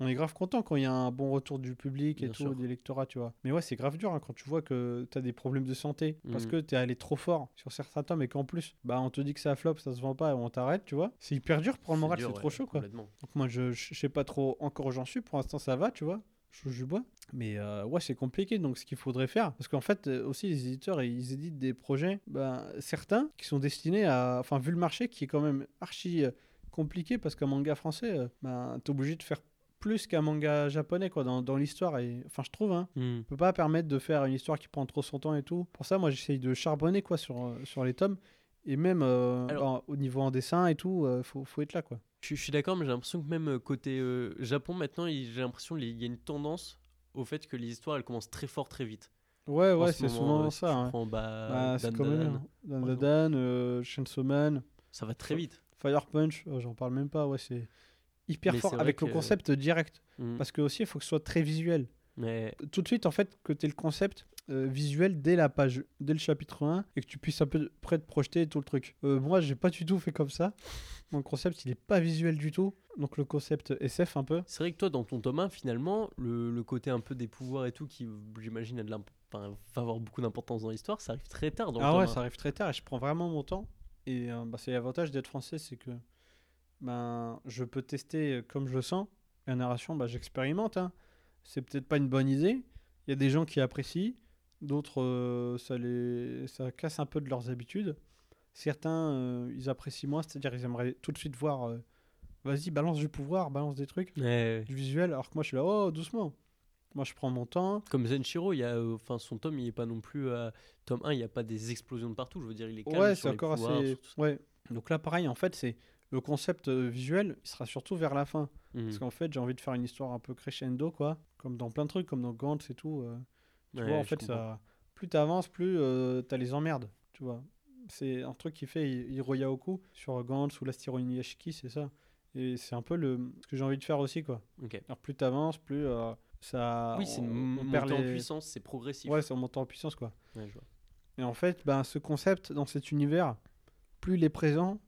on est grave content quand il y a un bon retour du public et tout, sûr. des lectorats, tu vois. Mais ouais, c'est grave dur hein, quand tu vois que tu as des problèmes de santé parce Mhm. que tu es allé trop fort sur certains tomes et qu'en plus, bah on te dit que ça flop, ça se vend pas et on t'arrête, tu vois. C'est hyper dur pour le moral, c'est ouais, trop chaud quoi. Donc moi je, je sais pas trop encore où j'en suis, pour l'instant ça va, tu vois. Je joue du bois. Mais euh, ouais, c'est compliqué. Donc, ce qu'il faudrait faire, parce qu'en fait, euh, aussi, les éditeurs, ils éditent des projets, ben, certains qui sont destinés à. Enfin, vu le marché qui est quand même archi euh, compliqué, parce qu'un manga français, ben, t'es obligé de faire plus qu'un manga japonais, quoi, dans, dans l'histoire. Et enfin, je trouve, hein. Hmm. On peut pas permettre de faire une histoire qui prend trop son temps et tout. Pour ça, moi, j'essaye de charbonner, quoi, sur, euh, sur les tomes. Et même euh, Alors- au niveau en dessin et tout, euh, faut, faut être là, quoi. Je, je suis d'accord, mais j'ai l'impression que même côté euh, Japon maintenant, j'ai l'impression qu'il y a une tendance au fait que les histoires elles commencent très fort très vite. Ouais, En ouais, ce c'est souvent si ça. hein. bah, Bah, c'est Dan comme Dan, Dan, Chainsaw Man, ça va très vite. Fire Punch, oh, j'en parle même pas, ouais, c'est hyper Mais fort avec le concept direct. Hmm. Parce que aussi, il faut que ce soit très visuel. Mais Tout de suite, en fait, que tu aies le concept euh, visuel dès la page, dès le chapitre 1, et que tu puisses à peu près te projeter tout le truc. Euh, moi, j'ai pas du tout fait comme ça. Mon concept, il est pas visuel du tout. Donc le concept SF un peu. c'est vrai que toi, dans ton tome 1, finalement, le, le côté un peu des pouvoirs et tout, qui j'imagine a de l'imp- enfin, va avoir beaucoup d'importance dans l'histoire, ça arrive très tard dans le Ah tome ouais, 1. ça arrive très tard et je prends vraiment mon temps. Et euh, bah, c'est l'avantage d'être français, c'est que ben, je peux tester euh, comme je le sens. La narration, bah, j'expérimente. hein. C'est peut-être pas une bonne idée. Il y a des gens qui apprécient, d'autres, euh, ça, les... ça casse un peu de leurs habitudes. Certains, euh, ils apprécient moins, c'est-à-dire ils aimeraient tout de suite voir, euh, vas-y, balance du pouvoir, balance des trucs, Ouais. du visuel, alors que moi je suis là, oh, doucement. Moi je prends mon temps. Comme Zenshiro, il y a, euh, enfin, son tome, il est pas non plus. euh, tome 1, il n'y a pas des explosions de partout. Je veux dire, il est calme Ouais, sur les encore pouvoirs, assez. sur tout ça. Ouais. Donc là, pareil, en fait, c'est le concept euh, visuel, il sera surtout vers la fin. Mhm. Parce qu'en fait, j'ai envie de faire une histoire un peu crescendo, quoi. Comme dans plein de trucs, comme dans Gantz et tout. euh, tu Ouais, vois, en fait, comprends. ça, plus t'avances, plus euh, t'as les emmerdes, tu vois. C'est un truc qui fait Hi- Hiroyaoku sur Gantz ou l'Astiro Inuyashiki, c'est ça. Et c'est un peu le, ce que j'ai envie de faire aussi, quoi. Ok. Alors, plus t'avances, plus euh, ça. Oui, c'est une on montée en puissance, c'est progressif. Ouais, c'est en montant en puissance, quoi. Ouais, je vois. Et en fait, ben, ce concept dans cet univers, plus il est présent,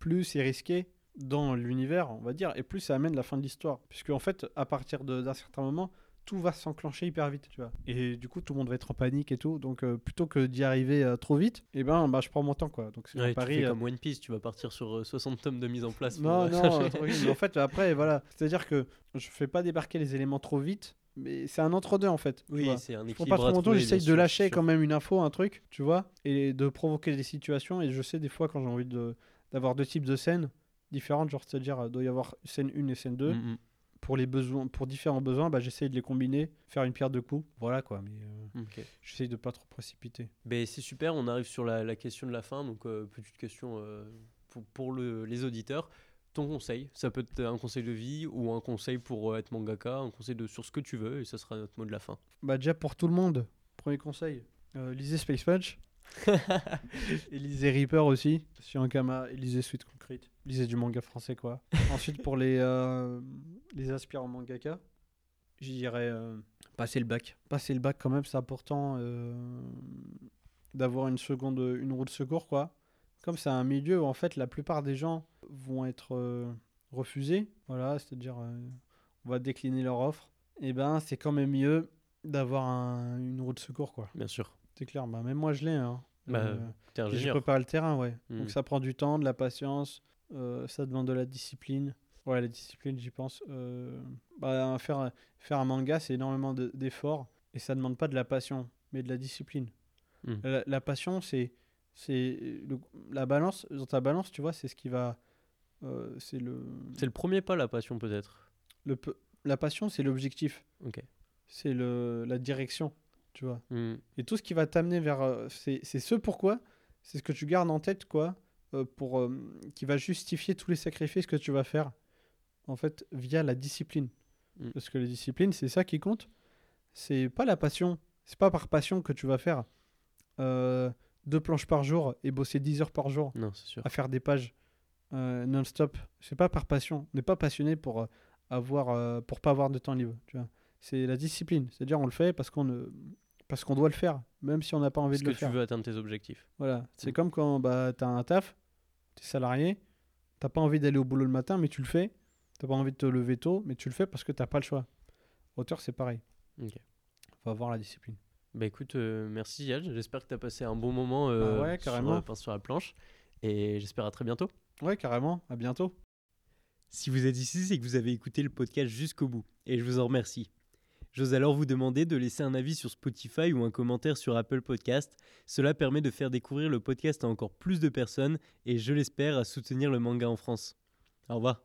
plus c'est risqué dans l'univers, on va dire, et plus ça amène la fin de l'histoire. Puisque en fait, à partir d'un certain moment, tout va s'enclencher hyper vite, tu vois. Et du coup, tout le monde va être en panique et tout. Donc, euh, plutôt que d'y arriver euh, trop vite, et ben, bah, je prends mon temps, quoi. Donc, c'est Ouais, tu pari. fais euh, comme One Piece, tu vas partir sur euh, 60 tomes de mise en place. Non, non, *laughs* en fait, après, voilà. C'est-à-dire que je fais pas débarquer les éléments trop vite, mais c'est un entre-deux, en fait. Oui, c'est un Je prends équilibre pas à trop mon temps, j'essaye de lâcher quand même une info, un truc, tu vois, et de provoquer des situations. Et je sais des fois quand j'ai envie de- d'avoir deux types de scènes différentes, genre c'est-à-dire, il doit y avoir scène 1 et scène 2. Mm, mm. Pour, les besoins, pour différents besoins, bah, j'essaye de les combiner, faire une pierre de coups. Voilà quoi, mais euh, Ok. j'essaye de pas trop précipiter. Ben, c'est super, on arrive sur la, la question de la fin. Donc, euh, petite question euh, pour, pour le- les auditeurs. Ton conseil, ça peut être un conseil de vie ou un conseil pour euh, être mangaka, un conseil de, sur ce que tu veux, et ça sera notre mot de la fin. Bah, déjà pour tout le monde, premier conseil, euh, lisez Space Punch. *laughs* lisez Reaper aussi. Si un Kama, lisez Sweet Concrete. Lisez du manga français, quoi. Ensuite, pour les, euh, les aspirants mangaka, j'y dirais euh, passer le bac. Passer le bac, quand même, c'est important euh, d'avoir une seconde, une roue de secours, quoi. Comme c'est un milieu où, en fait, la plupart des gens vont être euh, refusés, voilà, c'est-à-dire, on va décliner leur offre, et ben, c'est quand même mieux d'avoir un- une roue de secours, quoi. Bien sûr. C'est clair, bah, même moi je l'ai. Hein. Bah, Euh, je prépare le terrain, ouais. Hmm. Donc ça prend du temps, de la patience, euh, ça demande de la discipline. Ouais, la discipline, j'y pense. Euh, bah, faire, faire un manga, c'est énormément de- d'efforts et ça demande pas de la passion, mais de la discipline. Hmm. La, la passion, c'est la balance. Dans ta balance, tu vois, c'est ce qui va. euh, c'est le, C'est le premier pas, la passion, peut-être? le la passion, c'est l'objectif, Ok. c'est le la direction, tu vois. Mm. Et tout ce qui va t'amener vers. euh, c'est ce pourquoi, c'est ce que tu gardes en tête, quoi, euh, pour, euh, qui va justifier tous les sacrifices que tu vas faire, en fait, via la discipline. Mm. Parce que la discipline, c'est ça qui compte. C'est pas la passion. C'est pas par passion que tu vas faire euh, deux planches par jour et bosser 10 heures par jour Non, sûr. à faire des pages euh, non-stop. C'est pas par passion. On n'est pas passionné pour avoir, euh, pour pas avoir de temps libre. Tu vois. C'est la discipline. C'est-à-dire on le fait parce qu'on ne- parce qu'on doit le faire, même si on n'a pas envie Parce de que le tu faire. veux atteindre tes objectifs. Voilà. C'est Mm. comme quand bah, tu as un taf, tu es salarié, t'as pas envie d'aller au boulot le matin, mais tu le fais. T'as pas envie de te lever tôt, mais tu le fais parce que t'as pas le choix. Auteur, c'est pareil. Ok. Faut avoir la discipline. Bah écoute, euh, merci Yad. J'espère que tu as passé un bon moment euh, Bah ouais, sur, euh, sur la planche. Et j'espère à très bientôt. Ouais, carrément. À bientôt. Si vous êtes ici, c'est que vous avez écouté le podcast jusqu'au bout. Et je vous en remercie. J'ose alors vous demander de laisser un avis sur Spotify ou un commentaire sur Apple Podcast. Cela permet de faire découvrir le podcast à encore plus de personnes et je l'espère à soutenir le manga en France. Au revoir.